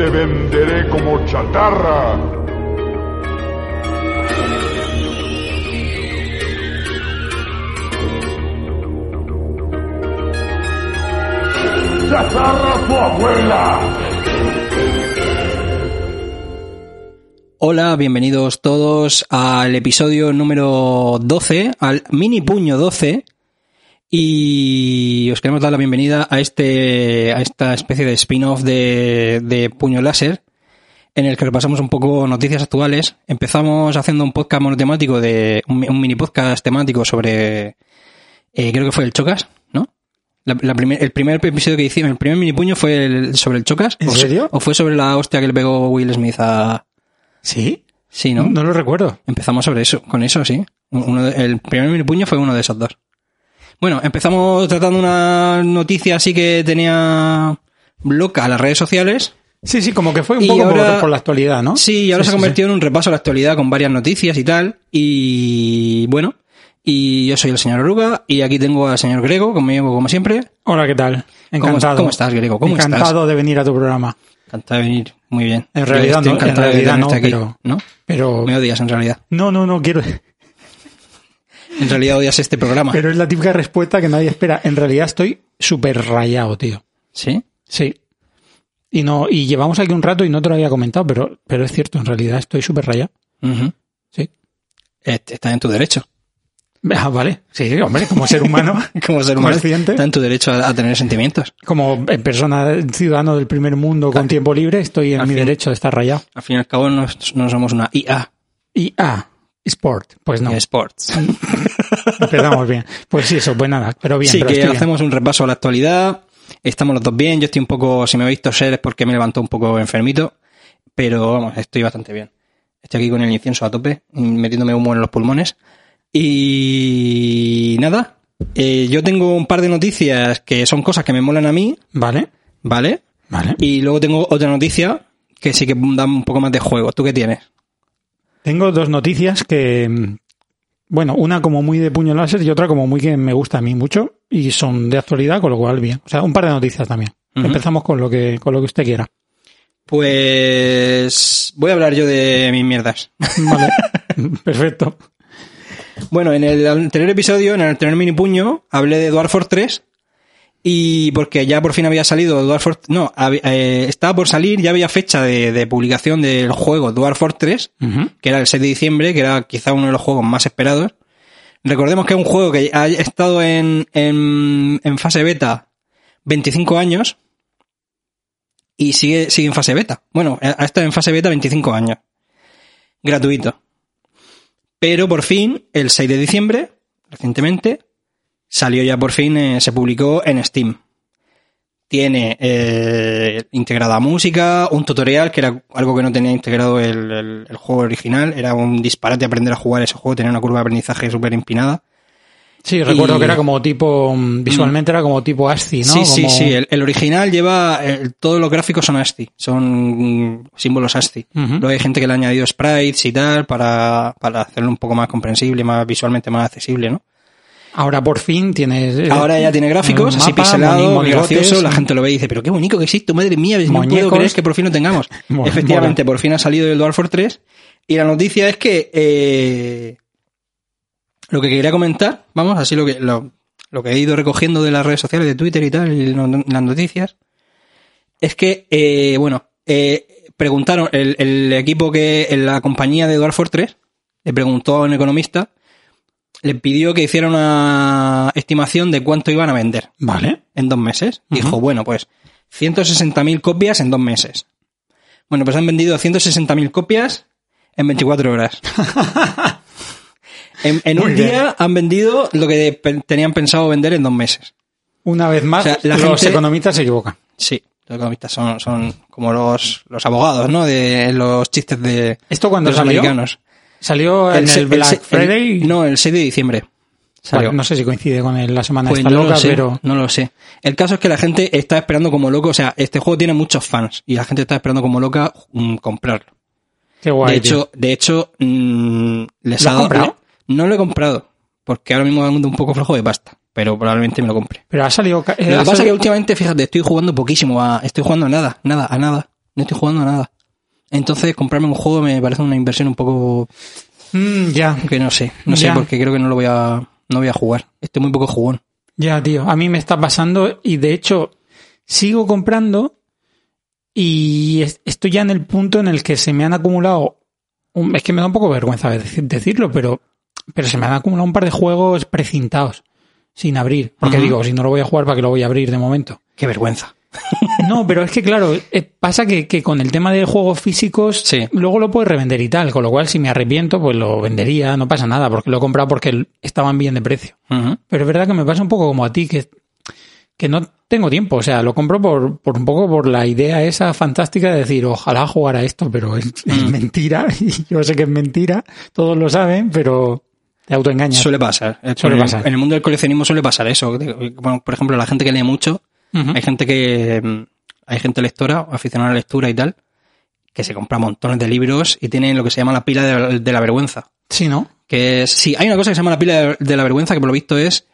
te venderé como chatarra. ¡Chatarra tu abuela! Hola, bienvenidos todos al episodio número 12, al mini puño 12. Y os queremos dar la bienvenida a este, a esta especie de spin-off de, de puño láser, en el que repasamos un poco noticias actuales. Empezamos haciendo un podcast monotemático de, un, un mini podcast temático sobre, eh, creo que fue el Chocas, ¿no? La, la primer- el primer episodio que hicimos, el primer mini puño fue el- sobre el Chocas. ¿En ¿O- serio? ¿O fue sobre la hostia que le pegó Will Smith a, ¿Sí? sí, No, ¿no? lo recuerdo. Empezamos sobre eso, con eso, sí. Uno de- el primer mini puño fue uno de esos dos. Bueno, empezamos tratando una noticia así que tenía loca las redes sociales. Sí, sí, como que fue un Y poco por- ahora- por, la actualidad, ¿no? Sí, y ahora se ha sí, convertido en un repaso a la actualidad con varias noticias y tal. Y bueno, y yo soy el señor Oruga y aquí tengo al señor Grego conmigo como siempre. Hola, ¿qué tal? ¿Cómo- Encantado. cómo estás, Grego? ¿Cómo Encantado de venir a tu programa. Encantado de venir, muy bien. En realidad estoy no, en encantado de realidad tenerte no, aquí, pero- ¿no? Pero... Me odias en realidad. No, no, no quiero... En realidad odias este programa. Pero es la típica respuesta que nadie espera. En realidad estoy súper rayado, tío. ¿Sí? Sí. Y no y llevamos aquí un rato y no te lo había comentado, pero, pero es cierto, en realidad estoy súper rayado. Ujú. Sí. Est- Estás en tu derecho. Ah, vale. Sí, hombre, como ser humano, Como ser humano, está en tu derecho a, a tener sentimientos. como eh, persona ciudadano del primer mundo con tiempo libre, estoy en Al mi fin. derecho de estar rayado. Al fin y al cabo, no, no somos una IA ah, sport. Pues no, sports. empezamos bien. Pues sí, eso, pues nada, pero bien. sí, pero que estoy bien. hacemos un repaso a la actualidad. Estamos los dos bien. Yo estoy un poco, si me habéis visto ser es porque me levantó un poco enfermito. Pero vamos, estoy bastante bien. Estoy aquí con el incienso a tope, metiéndome humo en los pulmones. Y nada, eh, yo tengo un par de noticias que son cosas que me molan a mí, Vale, ¿vale? vale. Y luego tengo otra noticia que sí que da un poco más de juego. ¿Tú qué tienes? Tengo dos noticias que, mm, bueno, una como muy de puño láser y otra como muy que me gusta a mí mucho y son de actualidad, con lo cual bien. O sea, un par de noticias también. Empezamos con lo que con lo que usted quiera. Pues voy a hablar yo de mis mierdas. Vale, perfecto. Bueno, en el anterior episodio, en el anterior mini puño, hablé de Dwarf Force 3 y porque ya por fin había salido Dwarf Force... No, eh, estaba por salir, ya había fecha de, de publicación del juego Dwarf Force 3, Ujú. que era el 6 de diciembre, que era quizá uno de los juegos más esperados. Recordemos que es un juego que ha estado en, en, en fase beta 25 años y sigue, sigue en fase beta. Bueno, ha estado en fase beta 25 años. Gratuito. Pero por fin, el 6 de diciembre, recientemente, salió ya por fin, eh, se publicó en Steam. Tiene eh, integrada música, un tutorial, que era algo que no tenía integrado el, el- el juego original. Era un disparate aprender a jugar ese juego, tenía una curva de aprendizaje súper empinada. Sí, recuerdo que era como tipo, mm, visualmente era como tipo ASCII, ¿no? Sí, sí, Como- sí. El, el original lleva. todos los gráficos son ASCII. Son mm, símbolos ASCII. Luego hay gente que le ha añadido sprites y tal para, para hacerlo un poco más comprensible, más visualmente más accesible, ¿no? Ahora por fin tienes... eh, Ahora ya tiene gráficos, así pixelado, moni- gracioso. La gente lo ve y dice, pero qué bonito que existe, madre mía, no puedo creer que por fin lo tengamos. Mo- Efectivamente, por fin ha salido el Dwarf Force 3. Y la noticia es que eh, lo que quería comentar, vamos, así lo que, lo, lo que he ido recogiendo de las redes sociales, de Twitter y tal, y no- las noticias, es que, eh, bueno, eh, preguntaron, el, el equipo que, en la compañía de Dwarf Force 3, le preguntó a un economista le pidió que hiciera una estimación de cuánto iban a vender Vale. en dos meses. Dijo, bueno, pues 160.000 copias en dos meses. Bueno, pues han vendido 160.000 copias en 24 horas. en un bien. día han vendido lo que pe- tenían pensado vender en dos meses. Una vez más, O sea, la los gente- economistas se equivocan. Sí, los economistas son, son como los, los abogados, ¿no? De los chistes de, ¿Esto cuándo de los salió? americanos. Salió en el, Black el- Friday. no, el 6 de diciembre. salió. No sé si coincide con el- la semana Pues esta no loca, lo sé, pero no lo sé. El caso es que la gente está esperando como loco, o sea, este juego tiene muchos fans y la gente está esperando como loca mm, comprarlo. qué guay. de tío. hecho, de hecho, mm, les ¿Lo ha dado- comprado? No lo he comprado, porque ahora mismo ando un poco flojo de pasta, pero probablemente me lo compre. pero ha salido. Lo que pasa es que últimamente, fíjate, estoy jugando poquísimo a, estoy jugando a nada, nada, a nada. No estoy jugando a nada. Entonces, comprarme un juego me parece una inversión un poco Mm, ya, que no sé, no sé porque creo que no lo voy a, no voy a jugar. Estoy muy poco jugón. ya, tío. A mí me está pasando y de hecho sigo comprando y es- estoy ya en el punto en el que se me han acumulado. un- es que me da un poco vergüenza deci- decirlo, pero, pero se me han acumulado un par de juegos precintados sin abrir. Porque digo, si no lo voy a jugar, ¿para qué lo voy a abrir de momento? Qué vergüenza. No, pero es que claro, eh, pasa que, que con el tema de juegos físicos, Sí. luego lo puedes revender y tal, con lo cual si me arrepiento, pues lo vendería, no pasa nada, porque lo he comprado porque estaban bien de precio. Pero es verdad que me pasa un poco como a ti, que, que no tengo tiempo, o sea, lo compro por, por un poco por la idea esa fantástica de decir, ojalá jugara esto, pero es, es mentira, y yo sé que es mentira, todos lo saben, pero te autoengañas. Suele pasar. Suele en, pasar. En el mundo del coleccionismo suele pasar eso. Bueno, por ejemplo, la gente que lee mucho, Hay gente que, mm, hay gente lectora, aficionada a la lectura y tal, que se compra montones de libros y tienen lo que se llama la pila de, de la vergüenza. Sí, ¿no? Que es, sí, hay una cosa que se llama la pila de, de la vergüenza que por lo visto es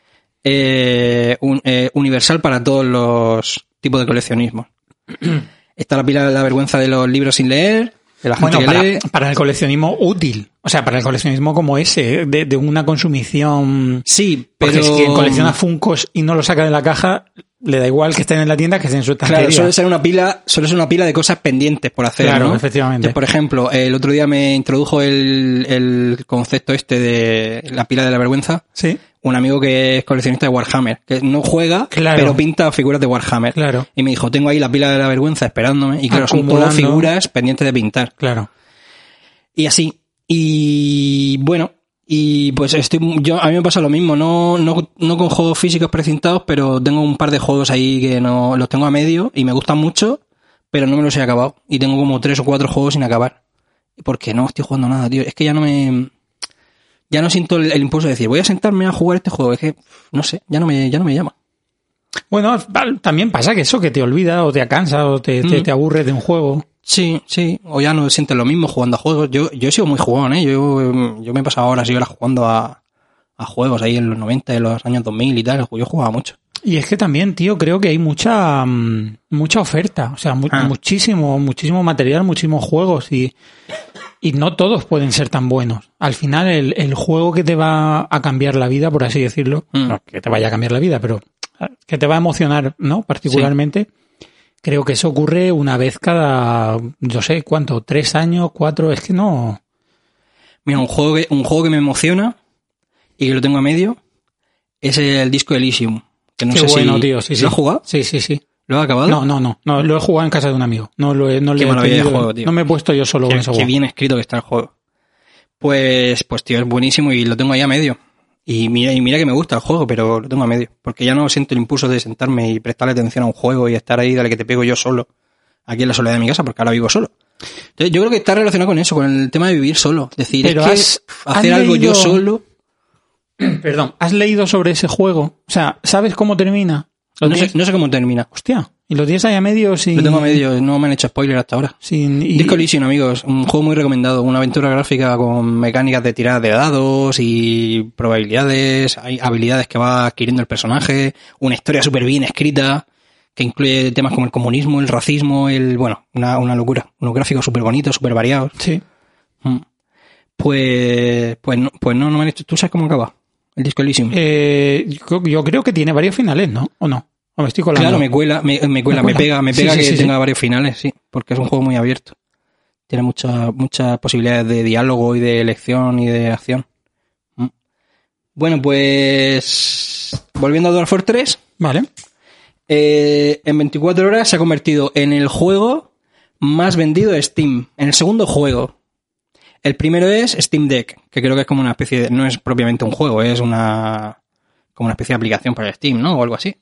eh, un- eh, universal para todos los tipos de coleccionismo. Está la pila de la vergüenza de los libros sin leer, de la gente Bueno, que para, el coleccionismo útil. O sea, para el coleccionismo como ese, de, de una consumición. Sí, pero Porque si quien colecciona Funcos y no lo saca de la caja, le da igual que estén en la tienda que estén en su estantería. Claro, suele ser una pila, suele ser una pila de cosas pendientes por hacer. Claro, ¿no? efectivamente. Entonces, por ejemplo, el otro día me introdujo el, el concepto este de la pila de la vergüenza. Sí, Un amigo que es coleccionista de Warhammer, que no juega, Claro. pero pinta figuras de Warhammer. Claro. Y me dijo, tengo ahí la pila de la vergüenza esperándome. Y claro, son todas figuras pendientes de pintar. claro. Y así. Y bueno, y pues estoy, yo, a mí me pasa lo mismo, no, no, no con juegos físicos precintados, pero tengo un par de juegos ahí que no, los tengo a medio y me gustan mucho, pero no me los he acabado. Y tengo como tres o cuatro juegos sin acabar. Porque no estoy jugando nada, tío. Es que ya no me, ya no siento el, el impulso de decir, voy a sentarme a jugar este juego. Es que, no sé, ya no me, ya no me llama. Bueno, también pasa que eso, que te olvida o te cansa o te, te, te aburre de un juego. Sí, sí, o ya no sientes lo mismo jugando a juegos. Yo, yo he sido muy jugón, ¿eh? Yo, yo me he pasado horas y horas jugando a, a juegos ahí en los 90, en los años 2000 y tal. Yo jugaba mucho. Y es que también, tío, creo que hay mucha mm, mucha oferta, o sea, mu- Ah. muchísimo, muchísimo material, muchísimos juegos y, y no todos pueden ser tan buenos. Al final, el, el juego que te va a cambiar la vida, por así decirlo, Mm. no que te vaya a cambiar la vida, pero que te va a emocionar, ¿no? Particularmente, creo que eso ocurre una vez cada, yo sé, ¿cuánto? ¿Tres años? ¿Cuatro? Es que no... Mira, un juego que, un juego que me emociona y que lo tengo a medio es el disco Elysium. Que no Qué sé bueno, si, tío, sí, sí. ¿Lo has jugado? Sí, sí, sí. ¿Lo has acabado? No, no, no, no, lo he jugado en casa de un amigo. No lo he, no Qué le he tenido- juego, tío. no me he puesto yo solo con Qué, ese qué juego. bien escrito que está el juego. Pues, pues tío, es buenísimo y lo tengo ahí a medio. Y mira, y mira que me gusta el juego, pero lo tengo a medio. Porque ya no siento el impulso de sentarme y prestarle atención a un juego y estar ahí, dale que te pego yo solo. Aquí en la soledad de mi casa, porque ahora vivo solo. Entonces, yo creo que está relacionado con eso, con el tema de vivir solo. Es decir, Pero es que has- hacer has algo yo solo. Perdón, ¿has leído sobre ese juego? O sea, ¿sabes cómo termina? ¿Lo No sé, no sé cómo termina. Hostia, y lo tienes ahí a medio sin... Lo tengo a medio, no me han hecho spoiler hasta ahora. Sin, y- Disco Elysium, amigos, un juego muy recomendado, una aventura gráfica con mecánicas de tirada de dados y probabilidades, hay habilidades que va adquiriendo el personaje, una historia súper bien escrita que incluye temas como el comunismo, el racismo, el bueno, una, una locura, unos gráficos súper bonitos, súper variados. Sí. Mm. Pues, pues no, pues no, no me han hecho. ¿Tú sabes cómo acaba? El Disco Elysium. Eh, yo, yo creo que tiene varios finales, ¿no? ¿O no? ¿O me estoy colando? Claro, me cuela, me, me cuela, Me pega, me pega sí, que sí, tenga varios finales, sí, porque es un juego muy abierto. Tiene muchas muchas posibilidades de diálogo y de elección y de acción. Mm. Bueno, pues volviendo a Dwarf Force 3, Vale. eh, en 24 horas se ha convertido en el juego más vendido de Steam, en el segundo juego. El primero es Steam Deck, que creo que es como una especie de, no es propiamente un juego, es una como una especie de aplicación para Steam, ¿no? O algo así.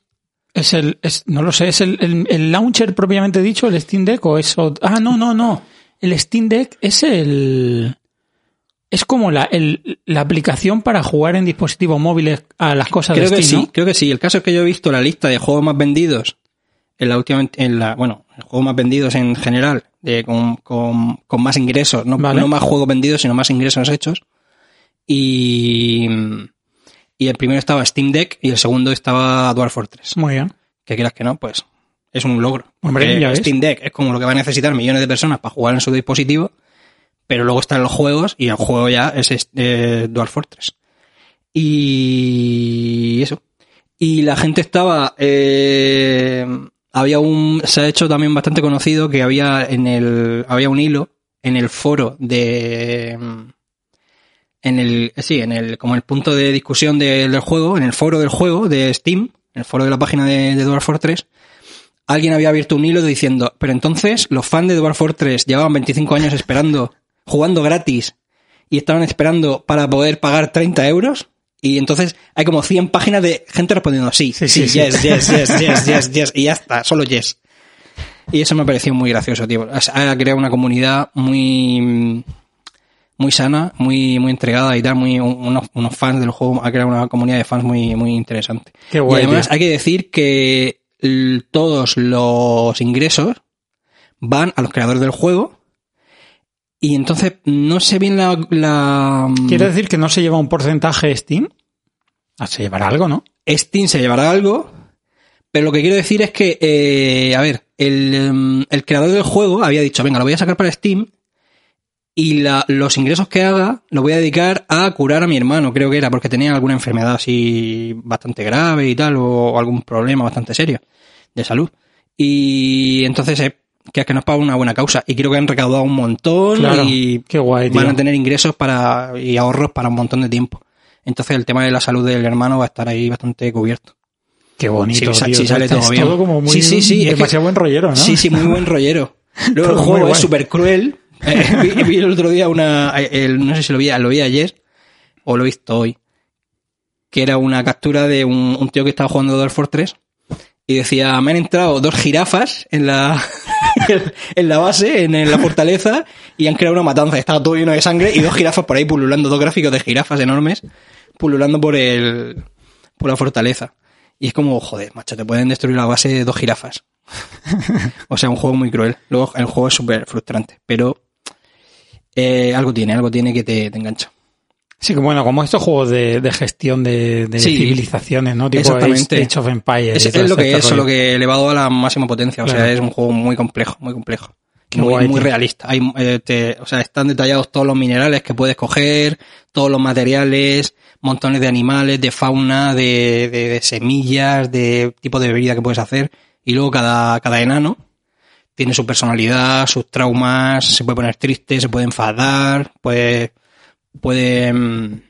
Es el, es, no lo sé, es el, el, el launcher propiamente dicho, el Steam Deck o es ot- Ah, no, no, no. El Steam Deck es el, es como la, el, la aplicación para jugar en dispositivos móviles a las cosas Creo de que Steam, sí, ¿no? creo que sí. El caso es que yo he visto la lista de juegos más vendidos en la última, en la, bueno, juegos más vendidos en general, de, con, con, con más ingresos, no, Vale. no más juegos vendidos, sino más ingresos hechos. Y, y el primero estaba Steam Deck y el segundo estaba Dwarf Fortress. Muy bien. Que quieras que no, pues es un logro. Hombre, ya. Steam Deck es como lo que va a necesitar millones de personas para jugar en su dispositivo, pero luego están los juegos y el juego ya es eh, Dwarf Fortress. Y eso. Y la gente estaba. eh, había un. Se ha hecho también bastante conocido que había en el. Había un hilo en el foro de. En el. Sí, en el. Como el punto de discusión del, del juego, en el foro del juego de Steam, en el foro de la página de, de Dwarf Fortress, alguien había abierto un hilo diciendo, pero entonces los fans de Dwarf Fortress llevaban 25 años esperando, jugando gratis, y estaban esperando para poder pagar 30 euros. Y entonces hay como 100 páginas de gente respondiendo sí, sí, Sí, sí, sí. yes, yes, yes, yes, yes, yes, y ya está, solo yes. Y eso me ha parecido muy gracioso, tío. Ha creado una comunidad muy, muy sana, muy, muy entregada y tal, muy, unos, unos fans del juego, ha creado una comunidad de fans muy, muy interesante. Qué guay, y además tío. hay que decir que todos los ingresos van a los creadores del juego y entonces no sé bien la... la ¿Quiere decir que no se lleva un porcentaje Steam? Ah, se llevará algo, ¿no? Steam se llevará algo, pero lo que quiero decir es que, eh, a ver, el, em, el creador del juego había dicho, venga, lo voy a sacar para Steam y la- los ingresos que haga los voy a dedicar a curar a mi hermano, creo que era, porque tenía alguna enfermedad así bastante grave y tal, o algún problema bastante serio de salud. Y entonces, eh, que es que nos paga una buena causa. Y quiero que han recaudado un montón Claro. y Qué guay, tío. van a tener ingresos para y ahorros para un montón de tiempo. Entonces el tema de la salud del hermano va a estar ahí bastante cubierto. Qué bonito, tío. sí sale Es todo bien. todo como muy, Sí, sí, sí, es que- demasiado buen rollero, ¿no? Sí, sí, muy buen rollero. Luego el juego es súper cruel. Vi, el otro día una, no sé si lo vi, lo vi ayer o lo he visto hoy, que era una captura de un, tío que estaba jugando Dwarf Fortress y decía, me han entrado dos jirafas en la, en la base, en, en la fortaleza, y han creado una matanza. Estaba todo lleno de sangre y dos jirafas por ahí pululando, dos gráficos de jirafas enormes, pululando por el, por la fortaleza. Y es como, joder, macho, te pueden destruir la base de dos jirafas. o sea, un juego muy cruel. Luego, el juego es súper frustrante, pero eh, algo tiene, algo tiene que te, te engancha. Sí, que bueno, como estos juegos de, de gestión de, de Sí. civilizaciones, ¿no? Tipo Exactamente. Age, of Empires. Es, es lo este que es, rollo. lo que elevado a la máxima potencia. O sea, es un juego muy complejo, muy complejo. Qué muy, guay, muy realista. Hay, eh, te- o sea, están detallados todos los minerales que puedes coger, todos los materiales, montones de animales, de fauna, de semillas, de tipo de bebida que puedes hacer. Y luego cada, cada enano tiene su personalidad, sus traumas, se puede poner triste, se puede enfadar, puede, puede, mm,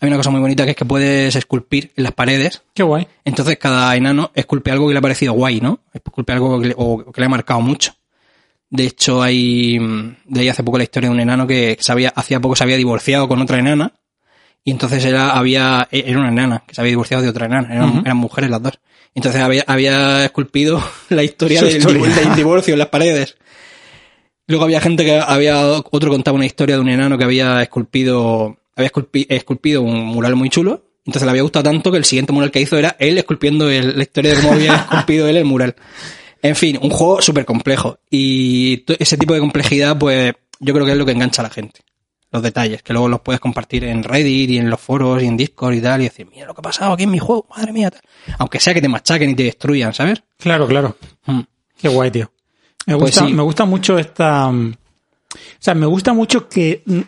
hay una cosa muy bonita que es que puedes esculpir en las paredes Qué guay. entonces cada enano esculpe algo que le ha parecido guay, ¿no? Esculpe algo que le, o que le ha marcado mucho. De hecho, hay mm, de ahí hace poco la historia de un enano que se había, hacía poco se había divorciado con otra enana y entonces era, había, e- era una enana que se había divorciado de otra enana, eran, eran mujeres las dos. Entonces había, había esculpido la historia del, historia. divor- del divorcio en las paredes. Luego había gente que había, otro contaba una historia de un enano que había esculpido, había esculpi- esculpido un mural muy chulo. Entonces le había gustado tanto que el siguiente mural que hizo era él esculpiendo el- la historia de cómo había esculpido él el mural. En fin, un juego súper complejo. Y ese tipo de complejidad, pues, yo creo que es lo que engancha a la gente. Los detalles, que luego los puedes compartir en Reddit y en los foros y en Discord y tal, y decir, mira lo que ha pasado aquí en mi juego, madre mía. tal. Aunque sea que te machaquen y te destruyan, ¿sabes? Claro, claro. Mm. Qué guay, tío. Me Pues gusta, sí. me gusta mucho esta. mm, O sea, me gusta mucho que mm,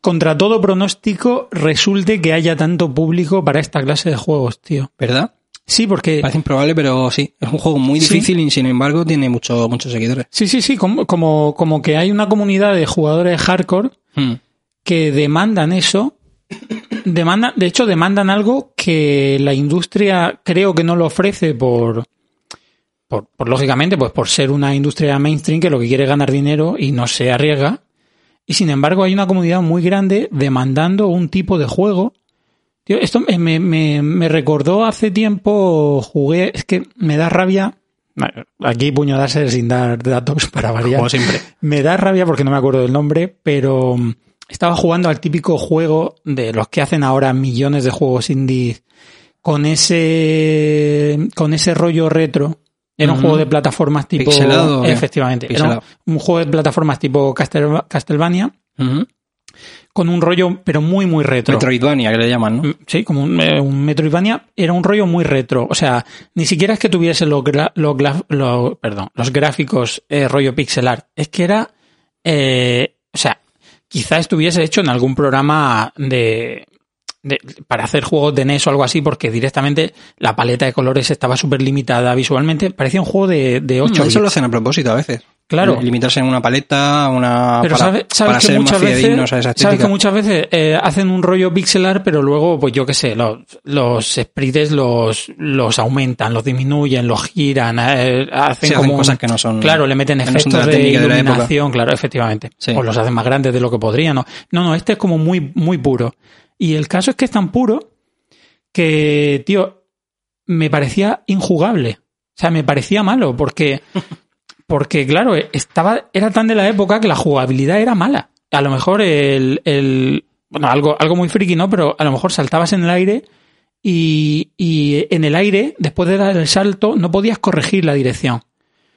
contra todo pronóstico resulte que haya tanto público para esta clase de juegos, tío. ¿Verdad? Sí, porque. Parece improbable, pero sí. Es un juego muy Sí. difícil y sin embargo tiene mucho, muchos seguidores. Sí, sí, sí, como, como, como que hay una comunidad de jugadores hardcore Mm. que demandan eso demanda, de hecho, demandan algo que la industria creo que no lo ofrece por, por, por, lógicamente, pues por ser una industria mainstream que lo que quiere es ganar dinero y no se arriesga. Y sin embargo, hay una comunidad muy grande demandando un tipo de juego. Tío, esto me, me, me recordó hace tiempo, jugué, es que me da rabia. Aquí puño darse sin dar datos para variar. Como siempre. Me da rabia porque no me acuerdo del nombre, pero estaba jugando al típico juego de los que hacen ahora millones de juegos indie con ese con ese rollo retro. Era un Ujú. juego de plataformas tipo ¿Pixelado efectivamente, era Pixelado. un, un juego de plataformas tipo Castel- Castlevania. Con un rollo pero muy muy retro. Metroidvania, que le llaman, ¿no? Mm, Sí, como un, eh, un Metroidvania, era un rollo muy retro. O sea, ni siquiera es que tuviese los, perdón, los gráficos eh, rollo pixel art. Es que era, eh, o sea, quizá estuviese hecho en algún programa de, de- para hacer juegos de NES o algo así, porque directamente la paleta de colores estaba súper limitada visualmente. Parecía un juego de, de 8 Mm, Eso lo hacen a propósito a veces. Claro. Limitarse en una paleta, una Pero para, sabe- sabes para que ser más muchas veces, fidedignos a esa sabes que muchas veces eh, hacen un rollo pixelar, pero luego, pues yo qué sé, los, los sprites los, los aumentan, los disminuyen, los giran, eh, hacen Sí, hacen como un- cosas que no son- Claro, le meten no efectos de iluminación, claro, efectivamente. Sí. O los hacen más grandes de lo que podrían. No, no, no, este es como muy, muy puro. Y el caso es que es tan puro que, tío, me parecía injugable. O sea, me parecía malo porque, porque claro, estaba, era tan de la época que la jugabilidad era mala. A lo mejor el, el bueno, algo, algo muy friki, ¿no? Pero a lo mejor saltabas en el aire y, y en el aire, después de dar el salto, no podías corregir la dirección.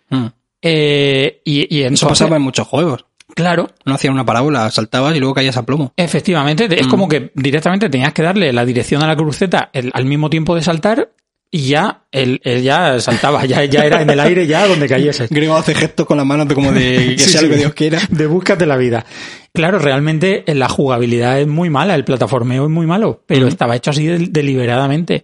Mm. Eh, y, y Eso pasaba en muchos juegos. claro, No hacían una parábola, saltabas y luego caías a plomo. Efectivamente, es Mm. como que directamente tenías que darle la dirección a la cruceta el- al mismo tiempo de saltar y ya él, él ya saltaba, ya, ya era en el aire ya donde cayese. Griego hace gestos con las manos de como de que Sí, sea sí. lo que Dios quiera. De búscate la vida. Claro, realmente eh, la jugabilidad es muy mala, el plataformeo es muy malo, pero estaba hecho así del- deliberadamente.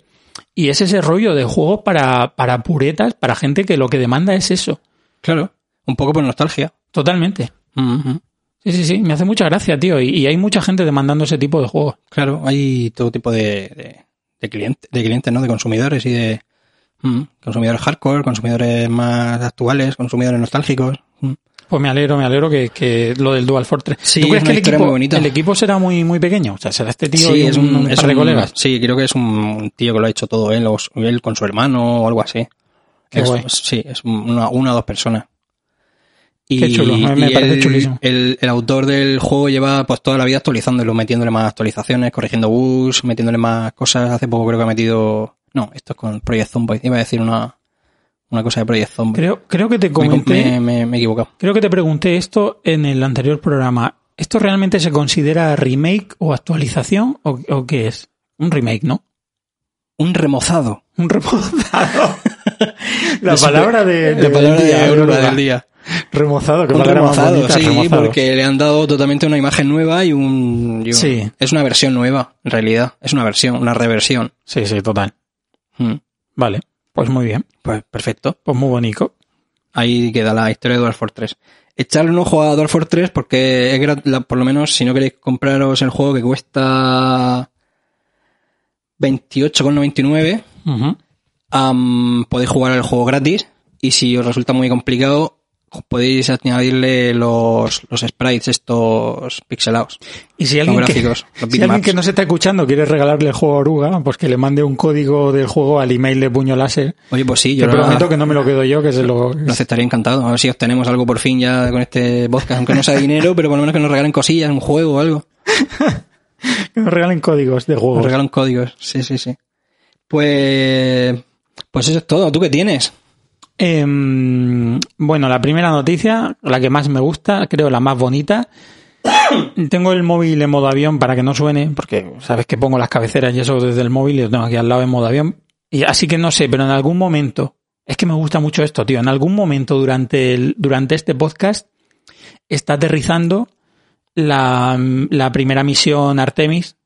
Y es ese rollo de juegos para, para puretas, para gente que lo que demanda es eso. Claro. Un poco por nostalgia. Totalmente. Sí, sí, sí, me hace mucha gracia, tío. Y, y hay mucha gente demandando ese tipo de juegos. Claro, hay todo tipo de, de, de clientes, de clientes, ¿no? De consumidores y de mm, consumidores hardcore, consumidores más actuales, consumidores nostálgicos. Mm. Pues me alegro, me alegro que, que lo del Dual Fortress. Sí, ¿Tú crees es que una el equipo, el equipo será muy, muy pequeño? O sea, será este tío y es un, un es par de un- colegas. Sí, creo que es un tío que lo ha hecho todo él, o él con su hermano o algo así. Es-. Sí, es una, una o dos personas. Y, Qué chulo, me- me y parece el, chulísimo. El, el autor del juego lleva pues toda la vida actualizándolo, metiéndole más actualizaciones, corrigiendo bugs, metiéndole más cosas. Hace poco creo que ha metido... No, esto es con Project Zomboid. Iba a decir una, una cosa de Project Zomboid. Creo, creo que te Me com- comenté, me, me- me he equivocado. creo que te pregunté esto en el anterior programa. ¿Esto realmente se considera remake o actualización o, o qué es? Un remake, ¿no? Un remozado. Un remozado. la palabra de, La palabra de verdad. del día. Remozado, que Un remozado, bonita, sí, remozado. porque le han dado totalmente una imagen nueva y un... y un- Sí. Es una versión nueva, en realidad. Es una versión, una reversión. Sí, sí, total. Mm. Vale, pues muy bien. Pues perfecto. Pues muy bonito. Ahí queda la historia de Dwarf 3. Echarle un ojo a Dwarf 3 porque es grat- la- por lo menos si no queréis compraros el juego que cuesta 28,99, Ujú. am, podéis jugar el juego gratis y si os resulta muy complicado podéis añadirle los, los sprites estos pixelados. Y si alguien, que, gráficos, los si alguien que no se está escuchando quiere regalarle el juego a Oruga, pues que le mande un código del juego al email de puño láser. Oye, pues sí, Te yo lo, prometo que no me lo quedo yo, que se lo... lo aceptaría encantado. A ver si obtenemos algo por fin ya con este podcast, aunque no sea dinero, pero por lo menos que nos regalen cosillas, un juego o algo. que nos regalen códigos de Nos juegos. regalan códigos, sí, sí, sí. Pues, pues eso es todo. ¿Tú qué tienes? Em, bueno, la primera noticia, la que más me gusta, creo la más bonita. tengo el móvil en modo avión para que no suene, porque sabes que pongo las cabeceras y eso desde el móvil y lo tengo aquí al lado en modo avión. Y así que no sé, pero en algún momento, es que me gusta mucho esto, tío. En algún momento durante el, durante este podcast está aterrizando la, la primera misión Artemis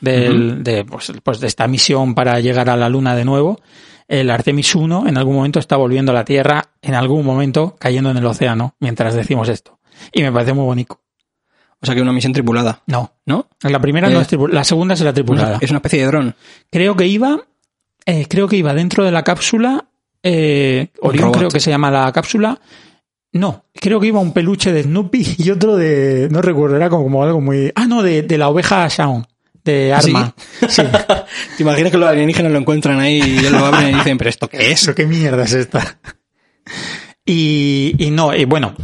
del, de, pues, pues de esta misión para llegar a la luna de nuevo. El Artemis 1 en algún momento está volviendo a la Tierra, en algún momento cayendo en el océano, mientras decimos esto. Y me parece muy bonito. O sea que una misión tripulada, No. ¿no? La primera Eh, no es tripulada. La segunda es la tripulada. Es una especie de dron. Creo que iba, eh, creo que iba dentro de la cápsula, eh, Orión creo que se llama la cápsula. No, creo que iba un peluche de Snoopy y otro de, no recuerdo, era como, como algo muy, ah, no, de, de la oveja Shaun, de Arma. Sí. ¿Te imaginas que los alienígenas lo encuentran ahí y lo abren y dicen, pero ¿esto qué es? ¿Eso qué mierda es esta? Y, y no, y bueno,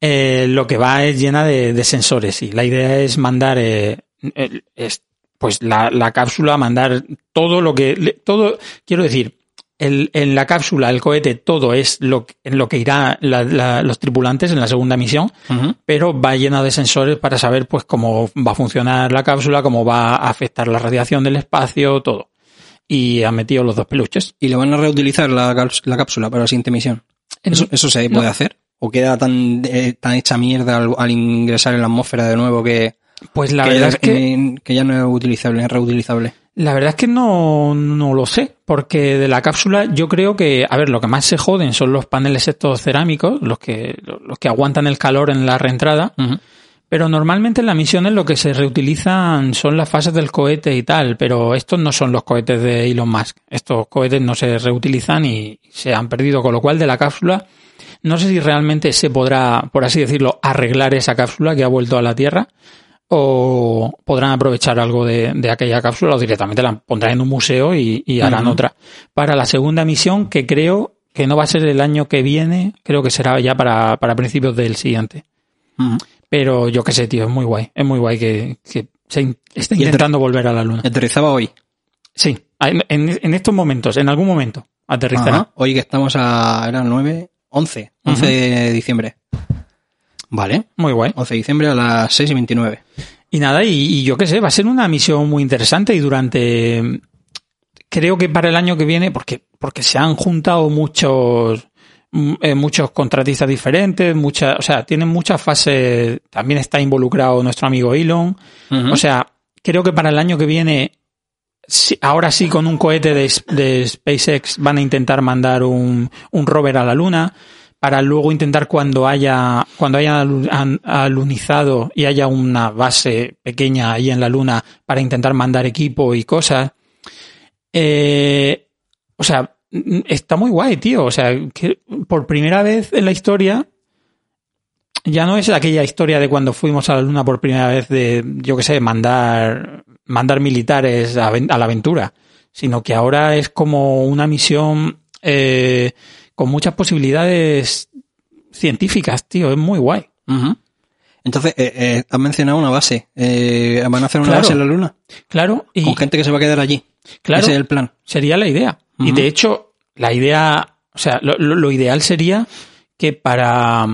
eh, lo que va es llena de, de sensores y la idea es mandar, eh, el- es, pues la, la cápsula, mandar todo lo que, todo, quiero decir, el, en la cápsula, el cohete, todo es lo, en lo que irá la- la- los tripulantes en la segunda misión, pero va llena de sensores para saber pues cómo va a funcionar la cápsula, cómo va a afectar la radiación del espacio, todo. Y han metido los dos peluches. Y le van a reutilizar la, cáps- la cápsula para la siguiente misión. ¿Eso, eso se No. puede hacer? ¿O queda tan, eh, tan hecha mierda al, al ingresar en la atmósfera de nuevo que, Pues la que, verdad es que que ya no es utilizable, es reutilizable? La verdad es que no, no lo sé, porque de la cápsula yo creo que, a ver, lo que más se joden son los paneles estos cerámicos, los que, los que aguantan el calor en la reentrada, pero normalmente en las misiones lo que se reutilizan son las fases del cohete y tal, pero estos no son los cohetes de Elon Musk. Estos cohetes no se reutilizan y se han perdido, con lo cual de la cápsula no sé si realmente se podrá, por así decirlo, arreglar esa cápsula que ha vuelto a la Tierra o podrán aprovechar algo de, de aquella cápsula o directamente la pondrán en un museo y, y harán otra. Para la segunda misión, que creo que no va a ser el año que viene, creo que será ya para, para principios del siguiente. Pero yo qué sé, tío, es muy guay. Es muy guay que, que se in- esté intentando volver a la luna. Aterrizaba hoy. Sí, en, en- estos momentos, en algún momento, aterrizará. Ajá. Hoy que estamos a, era 9, 11, 11 Ujú. de diciembre. Vale. Muy guay. 11 de diciembre a las 6 y 29. Y nada, y, y yo qué sé, va a ser una misión muy interesante y durante, creo que para el año que viene, porque, porque se han juntado muchos, mm, eh, muchos contratistas diferentes, muchas, o sea, tienen muchas fases, también está involucrado nuestro amigo Elon, o sea, creo que para el año que viene, ahora sí con un cohete de, de SpaceX van a intentar mandar un, un rover a la Luna para luego intentar cuando haya cuando haya alu- an- alunizado y haya una base pequeña ahí en la Luna para intentar mandar equipo y cosas. Eh, o sea, está muy guay, tío. O sea, que por primera vez en la historia ya no es aquella historia de cuando fuimos a la Luna por primera vez de, yo qué sé, mandar, mandar militares a, a la aventura, sino que ahora es como una misión eh, con muchas posibilidades científicas, tío, es muy guay. Entonces, eh, eh, has mencionado una base. Eh, ¿Van a hacer una Claro. base en la Luna? Claro, y Con gente que se va a quedar allí. claro, Ese es el plan. sería la idea. Y de hecho, la idea, o sea, lo, lo- lo ideal sería que para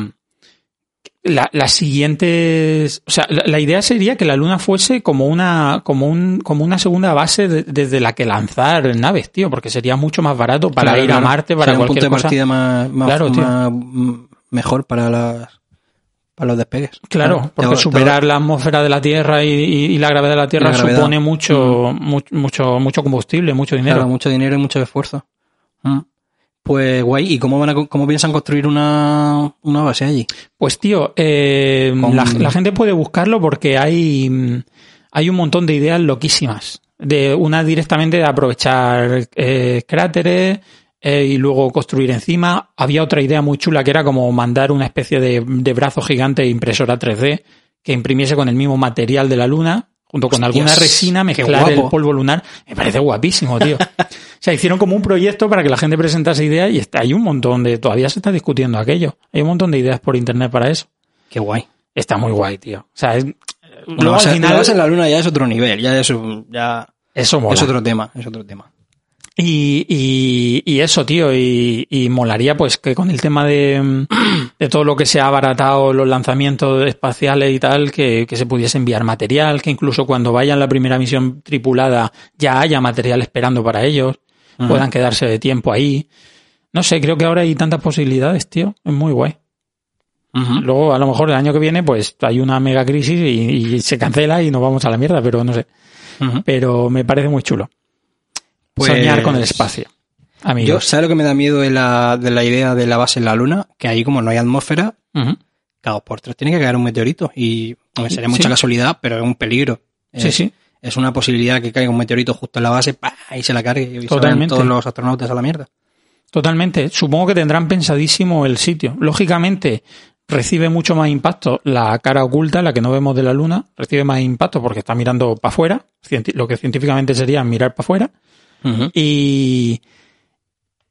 la- las siguientes, o sea, la, la idea sería que la Luna fuese como una, como un, como una segunda base de- desde la que lanzar naves, tío, porque sería mucho más barato para Claro, ir claro. a Marte, para Sería un punto cualquier de partida más, más- Claro, más- mm, mejor para las para los despegues. Claro, porque Te- te- superar la atmósfera de la Tierra y, y- y la gravedad de la Tierra La supone mucho, mu- mucho, mucho combustible, mucho dinero. Claro, mucho dinero y mucho esfuerzo. Mm. Pues guay, ¿y cómo van a, cómo piensan construir una, una base allí? Pues tío, eh, Con- la, la gente puede buscarlo porque hay, mm, hay un montón de ideas loquísimas. De una directamente de aprovechar eh, cráteres eh, y luego construir encima. Había otra idea muy chula que era como mandar una especie de, de brazo gigante de impresora 3D que imprimiese con el mismo material de la luna junto con Hostias, alguna resina mezclar el polvo lunar. Me parece guapísimo, tío. sea, hicieron como un proyecto para que la gente presentase ideas y hay un montón de, todavía se está discutiendo aquello. Hay un montón de ideas por internet para eso. Qué guay. Está muy guay, tío. O sea, es, luego base, al final en la luna ya es otro nivel, ya es, ya eso mola. es otro tema, es otro tema. Y, y, y eso, tío, y, y molaría pues que con el tema de, de todo lo que se ha abaratado los lanzamientos espaciales y tal, que, que se pudiese enviar material, que incluso cuando vayan la primera misión tripulada ya haya material esperando para ellos, Puedan quedarse de tiempo ahí. No sé, creo que ahora hay tantas posibilidades, tío. Es muy guay. Luego, a lo mejor el año que viene, pues hay una mega crisis y, y se cancela y nos vamos a la mierda, pero no sé. Pero me parece muy chulo. Pues- Soñar con el espacio. Yo. ¿sabes lo que me da miedo de la, de la idea de la base en la luna? Que ahí como no hay atmósfera, cada por tres tiene que caer un meteorito y Hombre, sería mucha Sí. casualidad, pero es un peligro. Sí, Es- sí. Es una posibilidad que caiga un meteorito justo en la base y se la cargue y Totalmente. todos los astronautas a la mierda. Totalmente. Supongo que tendrán pensadísimo el sitio. Lógicamente, recibe mucho más impacto la cara oculta, la que no vemos de la Luna, recibe más impacto porque está mirando para afuera, lo que científicamente sería mirar para afuera. Y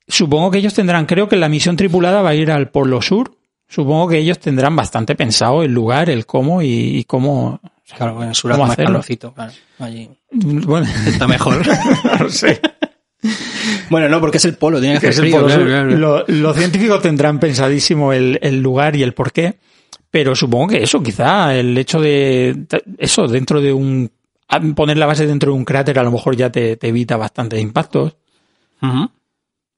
supongo que ellos tendrán, creo que la misión tripulada va a ir al Polo Sur. Supongo que ellos tendrán bastante pensado el lugar, el cómo y, y cómo. Claro, en el sur ¿Cómo hace más hacerlo? calorcito. Claro, allí Bueno, está mejor. no sé. bueno, no, porque es el polo, tiene que hacer frío. Polo claro. Lo- los científicos tendrán pensadísimo el, el lugar y el porqué, pero supongo que eso, quizá el hecho de eso dentro de un poner la base dentro de un cráter a lo mejor ya te, te evita bastantes impactos. Ujú.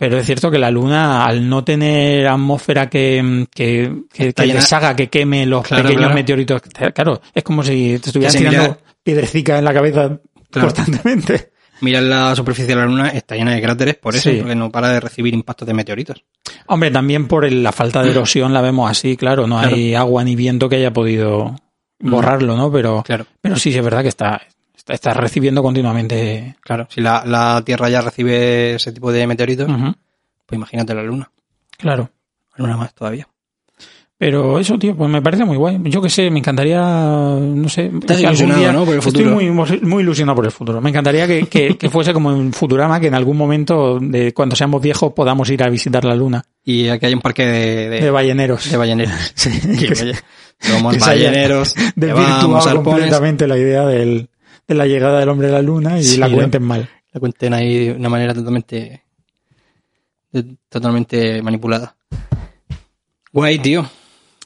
Pero es cierto que la Luna, al no tener atmósfera que, que, que, que llena- deshaga, que queme los Claro, pequeños claro. meteoritos, claro, es como si te estuvieran Que tirando mira- piedrecica en la cabeza Claro. constantemente. Mira la superficie de la Luna, está llena de cráteres, por eso, Sí. porque no para de recibir impactos de meteoritos. Hombre, también por el- la falta de erosión la vemos así, claro, no hay agua ni viento que haya podido borrarlo, ¿no? Pero, pero sí, sí es verdad que está, está, está recibiendo continuamente. claro. Si la, la Tierra ya recibe ese tipo de meteoritos, pues imagínate la Luna. claro. La Luna más todavía. Pero eso, tío, pues me parece muy guay. Yo que sé, me encantaría, no sé, Estás que algún ilusionado, ¿no? por el Estoy futuro. muy, muy ilusionado por el futuro. Me encantaría que, que, que fuese como en Futurama, que en algún momento, de cuando seamos viejos, podamos ir a visitar la luna Y aquí hay un parque de, de, de balleneros. de balleneros. Sí, Que, somos balleneros, desvirtuado completamente la idea del, la llegada del hombre a la luna y Sí, la cuenten mal. la cuenten ahí de una manera totalmente de- totalmente manipulada. Guay, tío.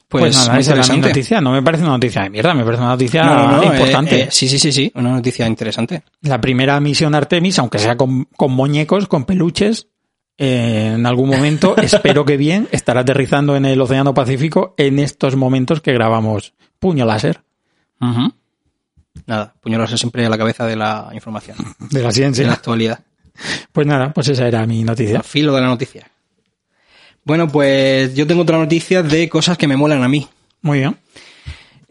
Pues, Pues, nada, esa mi interesante. noticia. No me parece una noticia de mierda, me parece una noticia No, no, no, importante. eh, eh, sí, sí, sí, sí, una noticia interesante. La primera misión Artemis, aunque sea con, con muñecos, con peluches, eh, en algún momento, espero que bien, estará aterrizando en el Océano Pacífico en estos momentos que grabamos Puño Láser Ujú. Nada, puñalos siempre a la cabeza de la información, de la de la ciencia. actualidad, Pues nada, pues esa era mi noticia. al filo de la noticia. Bueno, pues yo tengo otra noticia de cosas que me molan a mí. Muy bien.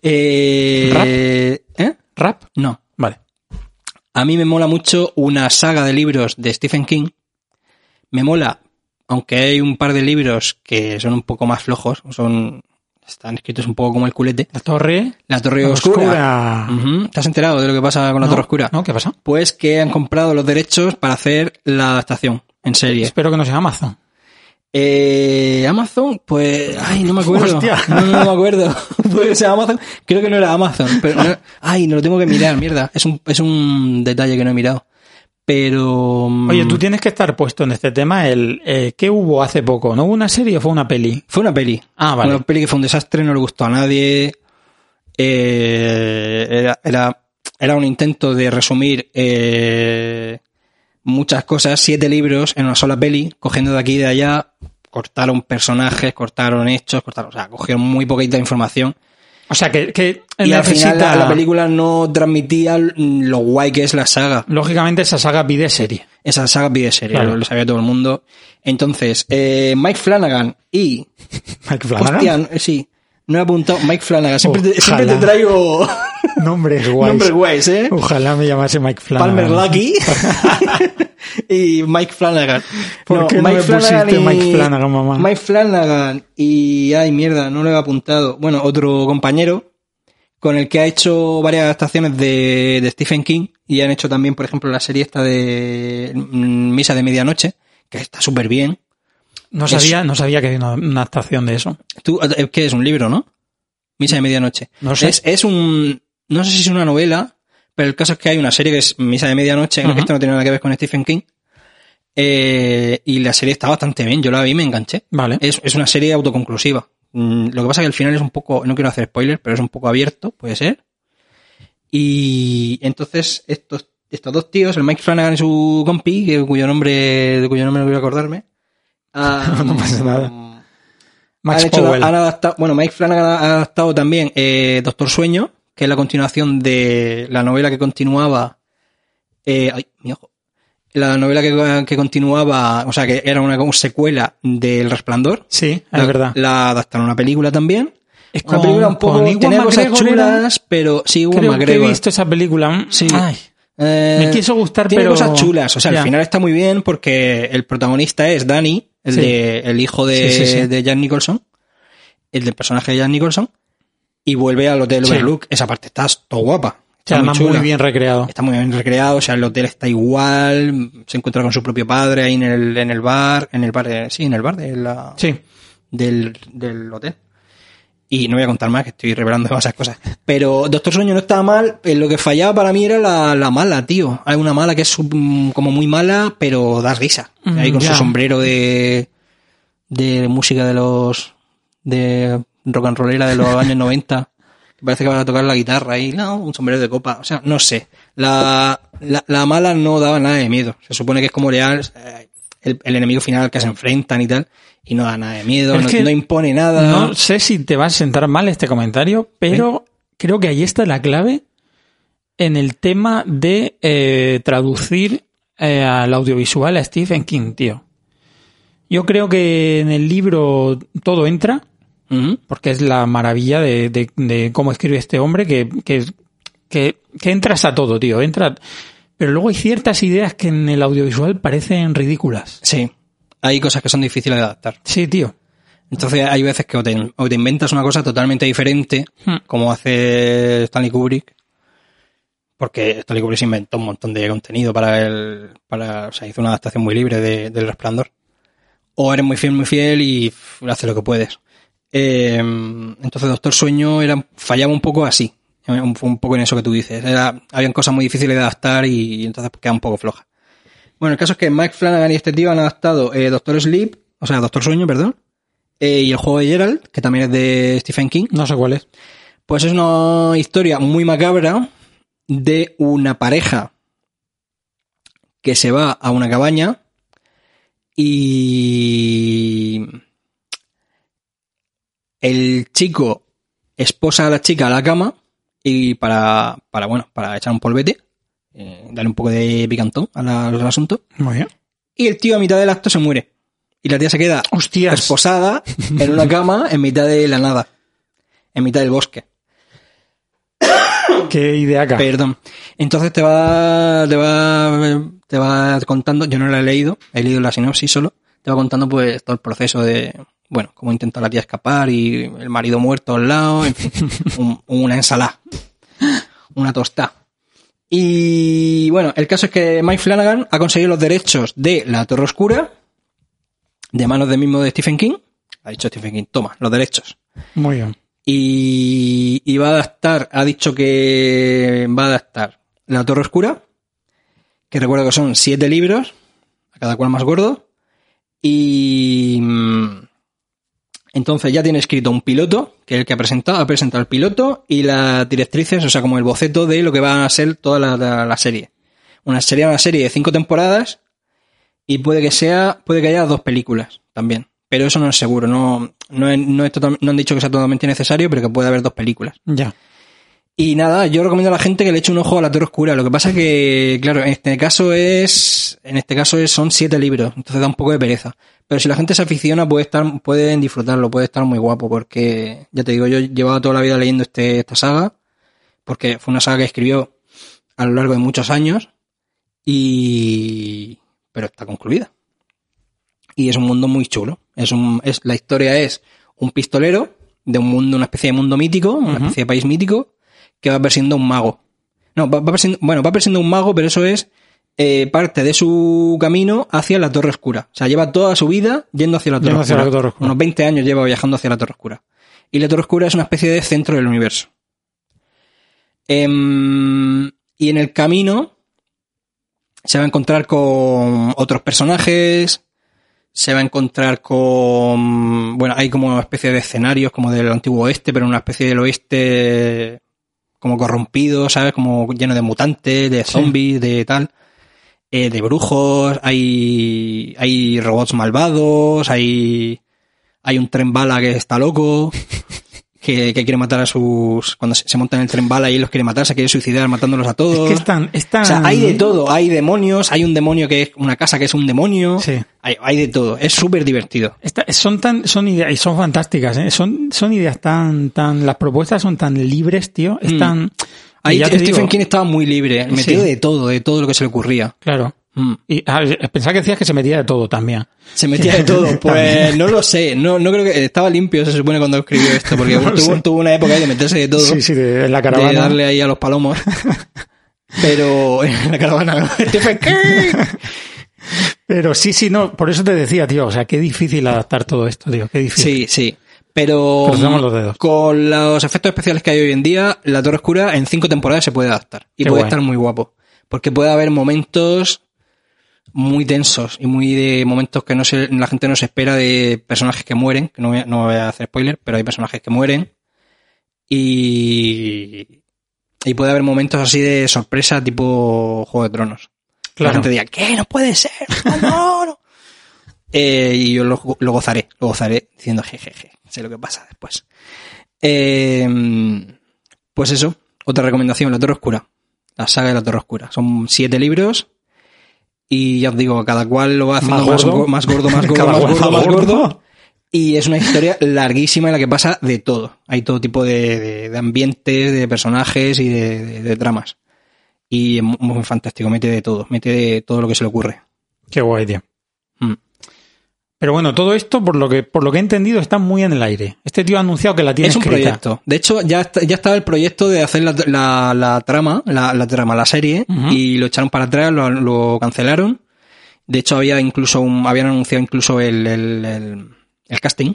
Eh, ¿Eh? ¿Rap? No. Vale. A mí me mola mucho una saga de libros de Stephen King. Me mola, aunque hay un par de libros que son un poco más flojos, son están escritos un poco como el culete. La torre La Torre Oscura. Oscura. ¿Te has enterado de lo que pasa con la No, Torre Oscura? No, ¿qué pasa? Pues que han comprado los derechos para hacer la adaptación en serie. Espero que no sea Amazon. Eh, Amazon, pues, ay, no me acuerdo. Hostia. No, no, no me acuerdo. Puede ser Amazon. Creo que no era Amazon. Pero no- ay, no lo tengo que mirar, mierda. Es un, es un detalle que no he mirado. Pero. mm, Oye, tú tienes que estar puesto en este tema. El eh, ¿Qué hubo hace poco? ¿No hubo una serie o fue una peli? Fue una peli. Ah, vale. Una peli que fue un desastre, no le gustó a nadie. Eh, era, era, era un intento de resumir eh, muchas cosas, siete libros en una sola peli, cogiendo de aquí y de allá. Cortaron personajes, cortaron hechos, cortaron, o sea, cogieron muy poquita información. O sea, que, que Y al final necesita... la, la película no transmitía lo guay que es la saga. Lógicamente esa saga pide serie. Esa saga pide serie, Claro. lo sabía todo el mundo. Entonces, eh, Mike Flanagan y Mike Flanagan. Sí. No he apuntado Mike Flanagan. Siempre te, siempre te traigo Nombres guays. nombres guays, ¿eh? Ojalá me llamase Mike Flanagan. Palmer Lucky y Mike Flanagan. ¿Por qué no me pusiste Mike Flanagan, mamá? Mike Flanagan y... Ay, mierda, no lo he apuntado. Bueno, otro compañero con el que ha hecho varias adaptaciones de, de Stephen King y han hecho también, por ejemplo, la serie esta de mm, Misa de Medianoche, que está súper bien. No Es- sabía, no sabía que había una, una adaptación de eso. Tú, ¿Qué es? Un libro, ¿no? Misa de Medianoche. No sé. Es, es un. No sé si es una novela, pero el caso es que hay una serie que es Misa de Medianoche. Creo que Ujú. esto no tiene nada que ver con Stephen King. Eh, y la serie está bastante bien. Yo la vi y me enganché. Vale. Es, es una serie autoconclusiva. Mm, Lo que pasa es que al final es un poco. No quiero hacer spoiler, pero es un poco abierto, puede ser. Y entonces estos, estos dos tíos, el Mike Flanagan y su compi, que, cuyo nombre, de cuyo nombre no a acordarme. ah, No pasa nada. Max han, hecho- Powell. han adaptado, bueno, Mike Flanagan ha adaptado también eh, Doctor Sueño, que es la continuación de la novela que continuaba. eh, ay, mi ojo. La novela que, que continuaba, o sea, que era una como secuela del Resplandor. Sí, la, es verdad. La adaptaron a una película también. Es Una con- película un poco... Tenía cosas McGregor chulas, pero sí, Ewan Creo que he McGregor. visto esa película. Sí. Ay, Eh, Me quiso gustar, tiene pero- cosas chulas. O sea, al final está muy bien porque el protagonista es Danny, el, Sí. de, el hijo de, sí. de Jack Nicholson, el del personaje de Jack Nicholson, y vuelve al Hotel Sí. Overlook. Esa parte está todo guapa. Está muy muy bien recreado. Está muy bien recreado, o sea, el hotel está igual, se encuentra con su propio padre ahí en el, en el bar, en el bar de, sí, en el bar de la, Sí. del, del hotel. Y no voy a contar más, que estoy revelando demasiadas cosas. Pero Doctor Sueño no estaba mal. eh, Lo que fallaba para mí era la, la mala, tío. Hay una mala que es como muy mala, pero da risa. Mm, Ahí con su sombrero de, de música de los. de rock and rollera de los años 90. Parece que va a tocar la guitarra ahí, no, un sombrero de copa. O sea, no sé. La, la, la mala no daba nada de miedo. Se supone que es como leal, eh, el, el enemigo final al que se enfrentan y tal. Y no da nada de miedo, no, que no impone nada. No sé si te va a sentar mal este comentario, pero creo que ahí está la clave en el tema de eh, traducir eh, al audiovisual a Stephen King, tío. Yo creo que en el libro todo entra, Porque es la maravilla de, de- de cómo escribe este hombre, que, que, que, que entras a todo, tío. Entra, pero luego hay ciertas ideas que en el audiovisual parecen ridículas. Sí. Hay cosas que son difíciles de adaptar. Sí, tío. Entonces hay veces que o te, o te inventas una cosa totalmente diferente, Hmm. como hace Stanley Kubrick, porque Stanley Kubrick se inventó un montón de contenido para el, para, o sea, hizo una adaptación muy libre de, del Resplandor. O eres muy fiel, muy fiel y haces lo que puedes. Eh, entonces Doctor Sueño era, fallaba un poco así, un, un poco en eso que tú dices. Era, habían cosas muy difíciles de adaptar y, entonces queda un poco floja. Bueno, el caso es que Mike Flanagan y este tío han adaptado eh, Doctor Sleep, o sea, Doctor Sueño, perdón, eh, y el juego de Gerald, que también es de Stephen King. No sé cuál es. Pues es una historia muy macabra de una pareja que se va a una cabaña y el chico esposa a la chica a la cama y para, para bueno, para echar un polvete, eh, darle un poco de picantón a la- al asunto. Muy bien. Y el tío a mitad del acto se muere. Y la tía se queda Hostias. esposada en una cama en mitad de la nada. En mitad del bosque. Qué ideaca. Perdón. Entonces te va, te va, te va contando, yo no la he leído, he leído la sinopsis solo, te va contando pues todo el proceso de, bueno, cómo intenta la tía escapar y el marido muerto al lado, en fin, un- una ensalada, una tostada. Y bueno, el caso es que Mike Flanagan ha conseguido los derechos de La Torre Oscura, de manos del mismo de Stephen King. Ha dicho Stephen King, toma, los derechos. Muy bien. Y, y va a adaptar, ha dicho que va a adaptar La Torre Oscura, que recuerdo que son siete libros, a cada cual más gordo, y mm, entonces ya tiene escrito un piloto, que es el que ha presentado, ha presentado el piloto y las directrices, o sea, como el boceto de lo que va a ser toda la, la- la serie. Una serie, una serie de cinco temporadas y puede que sea, puede que haya dos películas también. Pero eso no es seguro, no, no, es- no, es total- no han dicho que sea totalmente necesario, pero que puede haber dos películas. Ya. Y nada, yo recomiendo a la gente que le eche un ojo a la Torre Oscura. Lo que pasa que, claro, en este caso es, en este caso es, son siete libros, entonces da un poco de pereza. Pero si la gente se aficiona, puede estar, pueden disfrutarlo, puede estar muy guapo, porque, ya te digo, yo llevaba toda la vida leyendo este, esta saga, porque fue una saga que escribió a lo largo de muchos años, y, pero está concluida. Y es un mundo muy chulo. Es un, es, la historia es un pistolero de un mundo, una especie de mundo mítico, una especie de país mítico, que va persiguiendo a un mago. No, va, va persiguiendo- bueno, va persiguiendo a un mago, pero eso es eh, parte de su camino hacia la Torre Oscura. O sea, lleva toda su vida yendo hacia la Torre, Oscura. la Torre Oscura. Unos 20 años lleva viajando hacia la Torre Oscura. Y la Torre Oscura es una especie de centro del universo. Em, y en el camino se va a encontrar con otros personajes, se va a encontrar con, bueno, hay como una especie de escenarios como del antiguo oeste, pero una especie del oeste como corrompido, ¿sabes? Como lleno de mutantes, de Sí. zombies, de tal, eh, de brujos, hay, hay robots malvados, hay, hay un tren bala que está loco, que, que quiere matar a sus... Cuando se, se monta en el tren bala y los quiere matar, se quiere suicidar matándolos a todos. Es que es tan, es tan- O sea, hay de todo. Hay demonios, hay un demonio que es una casa que es un demonio. Sí. Hay, hay de todo. Es súper divertido. Son tan, son ideas, y son fantásticas, ¿eh? Son, son ideas tan, tan, las propuestas son tan libres, tío. Es Mm. tan, Ahí Stephen digo, King estaba muy libre, metido Sí. de todo, de todo lo que se le ocurría. Claro. Mm. Y pensaba que decías que se metía de todo también. Se metía de todo. Pues no lo sé. No, no creo que estaba limpio, se supone, cuando escribió esto, porque No tuvo, una época ahí de meterse de todo. Sí, sí, de, en la de darle ahí a los palomos. Pero en la caravana. Stephen King. Pero sí, sí, no, por eso te decía, tío, o sea, qué difícil adaptar todo esto, tío, qué difícil. Sí, sí. Pero Cruzamos los dedos. con los efectos especiales que hay hoy en día, La Torre Oscura en cinco temporadas se puede adaptar. Y Qué puede guay. estar muy guapo. Porque puede haber momentos muy tensos y muy de momentos que no se, la gente no se espera de personajes que mueren, que no voy, a, no voy a hacer spoiler, pero hay personajes que mueren. Y, y puede haber momentos así de sorpresa tipo Juego de Tronos. La Claro. gente diga, ¿qué? No puede ser. No, no, no". Eh, y yo lo, lo gozaré, lo gozaré diciendo jejeje, sé lo que pasa después. Eh, pues eso, otra recomendación, La Torre Oscura. La saga de La Torre Oscura. Son siete libros y ya os digo, cada cual lo va haciendo Más más, gordo. go- más gordo, más gordo, más gordo, más. Y es una historia larguísima en la que pasa de todo. Hay todo tipo de, de- de ambientes, de personajes y de, de- tramas. Y es mu- muy fantástico, mete de todo, mete de todo lo que se le ocurre. Qué guay, tío. Pero bueno, todo esto, por lo que, por lo que he entendido, está muy en el aire. Este tío ha anunciado que la tiene es un escrita. proyecto. De hecho, ya, está- ya estaba el proyecto de hacer la, la- la trama, la, la trama, la serie, y lo echaron para atrás, lo, lo cancelaron. De hecho, había incluso un, habían anunciado incluso el, el, el- el casting.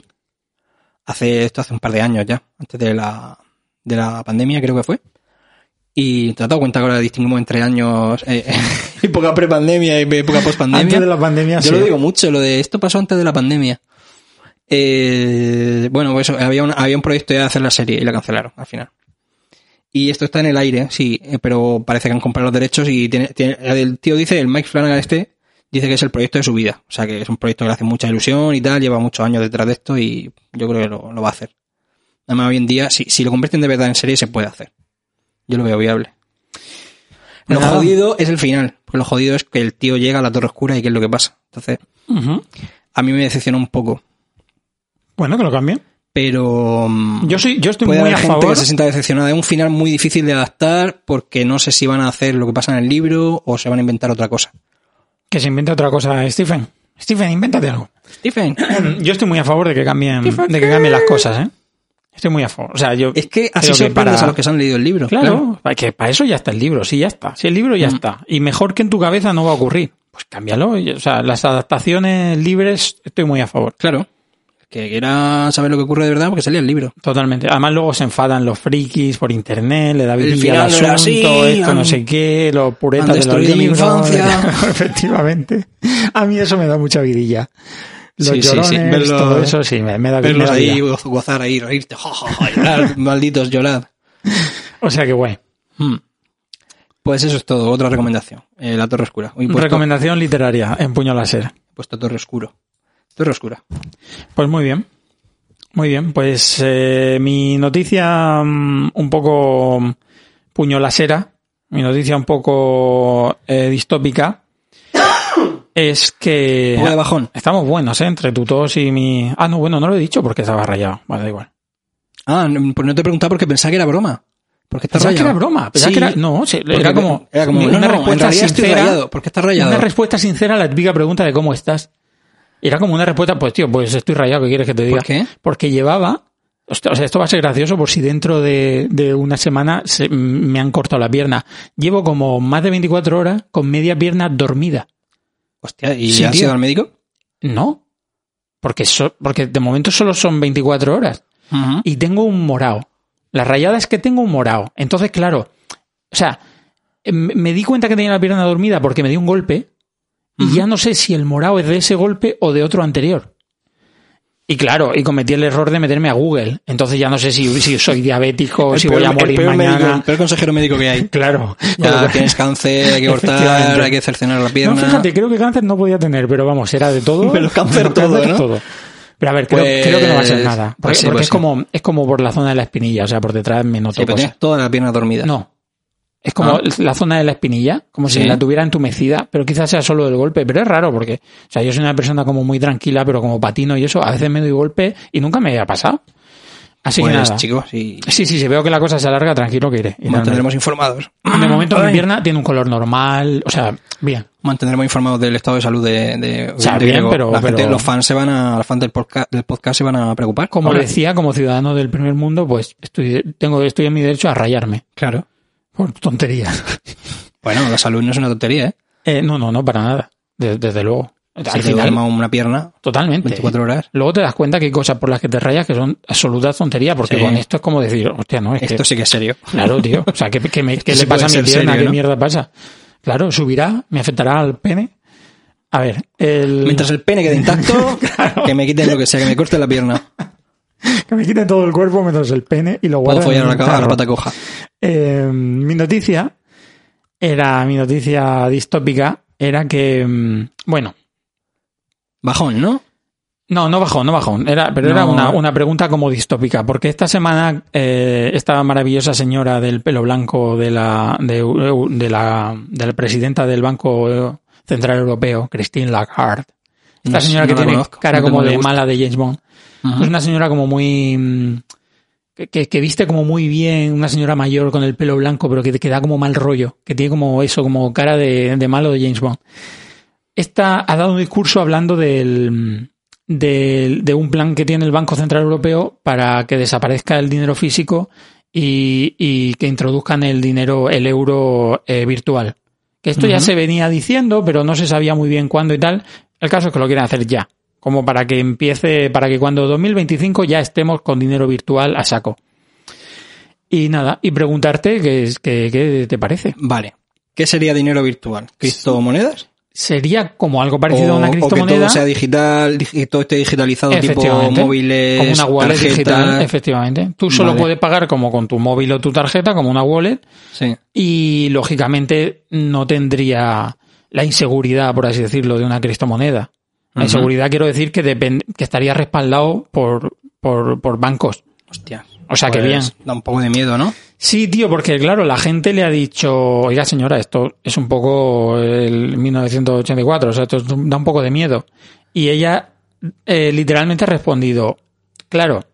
Hace, esto hace un par de años ya, antes de la, de la pandemia, creo que fue. Y te has dado cuenta que ahora distinguimos entre años, eh, época prepandemia y época pospandemia. Antes de la pandemia, Yo sí. lo digo mucho, lo de esto pasó antes de la pandemia. Eh, bueno, pues había un, había un proyecto ya de hacer la serie y la cancelaron al final. Y esto está en el aire, sí, eh, pero parece que han comprado los derechos y tiene, tiene- el tío dice, el Mike Flanagan este, dice que es el proyecto de su vida. O sea, que es un proyecto que le hace mucha ilusión y tal, lleva muchos años detrás de esto y yo creo que lo, lo va a hacer. Además, hoy en día, si, si lo convierten de verdad en serie, se puede hacer. Yo lo veo viable. Lo Nada. jodido es el final, porque lo jodido es que el tío llega a la Torre Oscura y qué es lo que pasa. Entonces, a mí me decepciona un poco, Bueno, que lo cambien. pero mm, Yo soy, yo estoy puede muy haber a gente favor. que se sienta decepcionada. Es un final muy difícil de adaptar porque no sé si van a hacer lo que pasa en el libro o se van a inventar otra cosa. Que se invente otra cosa, Stephen. Stephen, invéntate algo. Stephen, Yo estoy muy a favor de que cambien, de que cambien las cosas, ¿eh? Estoy muy a favor. O sea, yo. es que así se para- a los que se han leído el libro. Claro, que para eso ya está el libro, sí, ya está. Si el libro ya Mm. está. Y mejor que en tu cabeza no va a ocurrir. Pues cámbialo. O sea, las adaptaciones libres estoy muy a favor. Claro. Que quiera saber lo que ocurre de verdad porque se lee el libro. Totalmente. Además luego se enfadan los frikis por internet, le da vidilla al asunto, así, esto no sé qué, los puretas de los destruido mi libros. infancia. Efectivamente. A mí eso me da mucha vidilla. Los Sí, llorones, Verlo- todo eso sí, me, me da, me Verlos da ahí, vida. goz- gozar ahí, reírte, ja, ja, ja, llorar, malditos llorad. O sea que guay. Hmm. Pues eso es todo, otra recomendación. Eh, la Torre Oscura. Hoy puesto, Recomendación literaria en puño láser. puesto Torre Oscuro. Torre Oscura. Pues muy bien. Muy bien. Pues eh, mi noticia mm, un poco puño lasera, mi noticia un poco eh, distópica, es que... De bajón. Estamos buenos, ¿eh? Entre tu tos y mi... Ah, no, bueno, no lo he dicho porque estaba rayado. Vale, da igual. Ah, no, pues no te he preguntado porque pensaba que era broma. Porque está Pensaba que era broma. Pensaba Sí, que era... No, sí, era como, era como, una no, no, respuesta estoy sincera. ¿Por qué estás rayado? Una respuesta sincera a la típica pregunta de cómo estás. Era como una respuesta, pues tío, pues estoy rayado, ¿qué quieres que te diga? ¿Por qué? Porque llevaba, o sea, esto va a ser gracioso por si dentro de, de una semana se- me han cortado la pierna. Llevo como más de 24 horas con media pierna dormida. Hostia, ¿y Sí, has tío. ido al médico? No, porque, so- porque de momento solo son 24 horas. y tengo un morado. La rayada es que tengo un morado. Entonces, claro, o sea, em- me di cuenta que tenía la pierna dormida porque me dio un golpe y ya no sé si el morado es de ese golpe o de otro anterior. Y claro, y cometí el error de meterme a Google. Entonces ya no sé si, si soy diabético, El si peor- voy a el morir peor mañana. médico, el peor consejero médico que hay. Claro. Ya tienes cáncer, hay que cortar, hay que cercenar la pierna. No, fíjate, creo que cáncer no podía tener, pero vamos, era de todo. Pero cáncer todo, ¿no? Pero a ver, creo, Pues- creo que no va a ser nada. Porque, pues sí, porque pues es, sí. como, es como por la zona de la espinilla, o sea, por detrás me noto Sí, pero cosas. tienes toda la pierna dormida. No. Es como Ah. la zona de la espinilla, como si Sí. la tuviera entumecida, pero quizás sea solo el golpe. Pero es raro porque, o sea, yo soy una persona como muy tranquila, pero como patino y eso, a veces me doy golpe y nunca me ha pasado. Así pues, que nada. chicos, sí, Sí, sí, si veo que la cosa se alarga, tranquilo que iré. Mantendremos informados. De momento mi Ay. pierna tiene un color normal, o sea, bien. Mantendremos informados del estado de salud de, de, O sea, de bien, pero- la gente, pero- los fans se van a, los fans del podcast, del podcast se van a preocupar. Como Ahora, decía, como ciudadano del primer mundo, pues estoy, tengo, estoy en mi derecho a rayarme. Claro. Por tonterías. Bueno, la salud no es una tontería, ¿eh? Eh, no, no, no, para nada. De- desde luego. Si Al te final, duerma una pierna totalmente. 24 horas. Luego te das cuenta que hay cosas por las que te rayas que son absolutas tonterías, porque Sí. con esto es como decir, hostia, no, es Esto que... sí que es serio. Claro, tío. O sea, ¿qué, qué me- qué le pasa a mi pierna? serio, ¿Qué ¿no? mierda pasa? Claro, subirá, me afectará al pene. A ver, el... Mientras el pene quede intacto, que me quiten lo que sea, que me corte la pierna. Que me quite todo el cuerpo menos el pene y lo Puedo guardo en follar un carro. pata coja. Eh, mi noticia era, mi noticia distópica era que, mm, bueno, Bajón, ¿no? no, no bajó, no bajó, era, pero era una, una pregunta como distópica, porque esta semana eh, esta maravillosa señora del pelo blanco de la, de, la, de la presidenta del Banco Central Europeo, Christine Lagarde, esta No señora no que tiene conozco, cara como de mala de James Bond, es una señora como muy... que- Que, que viste como muy bien, una señora mayor con el pelo blanco, pero que, que da como mal rollo, que tiene como eso, como cara de, de malo de James Bond. Esta ha dado un discurso hablando del, del- de un plan que tiene el Banco Central Europeo para que desaparezca el dinero físico y, y que introduzcan el dinero, el euro eh, virtual. Que esto ya se venía diciendo, pero no se sabía muy bien cuándo y tal. El caso es que lo quieren hacer ya. Como para que empiece, para que cuando 2025 ya estemos con dinero virtual a saco. Y nada, y preguntarte qué, es- qué, qué te parece. Vale. ¿Qué sería dinero virtual? ¿Criptomonedas? Sería como algo parecido a una o, o que criptomoneda. todo sea digital, digi- todo esté digitalizado, tipo móviles, como una wallet tarjetas. digital, efectivamente. Tú solo Vale. puedes pagar como con tu móvil o tu tarjeta, como una wallet, Sí. y lógicamente no tendría la inseguridad, por así decirlo, de una criptomoneda. La Ujú. inseguridad quiero decir que, depend- que estaría respaldado por, por, por bancos. Hostia. O sea, que Pues bien. Da un poco de miedo, ¿no? Sí, tío, porque claro, la gente le ha dicho, oiga señora, esto es un poco el 1984, o sea, esto da un poco de miedo. Y ella eh, literalmente ha respondido, claro,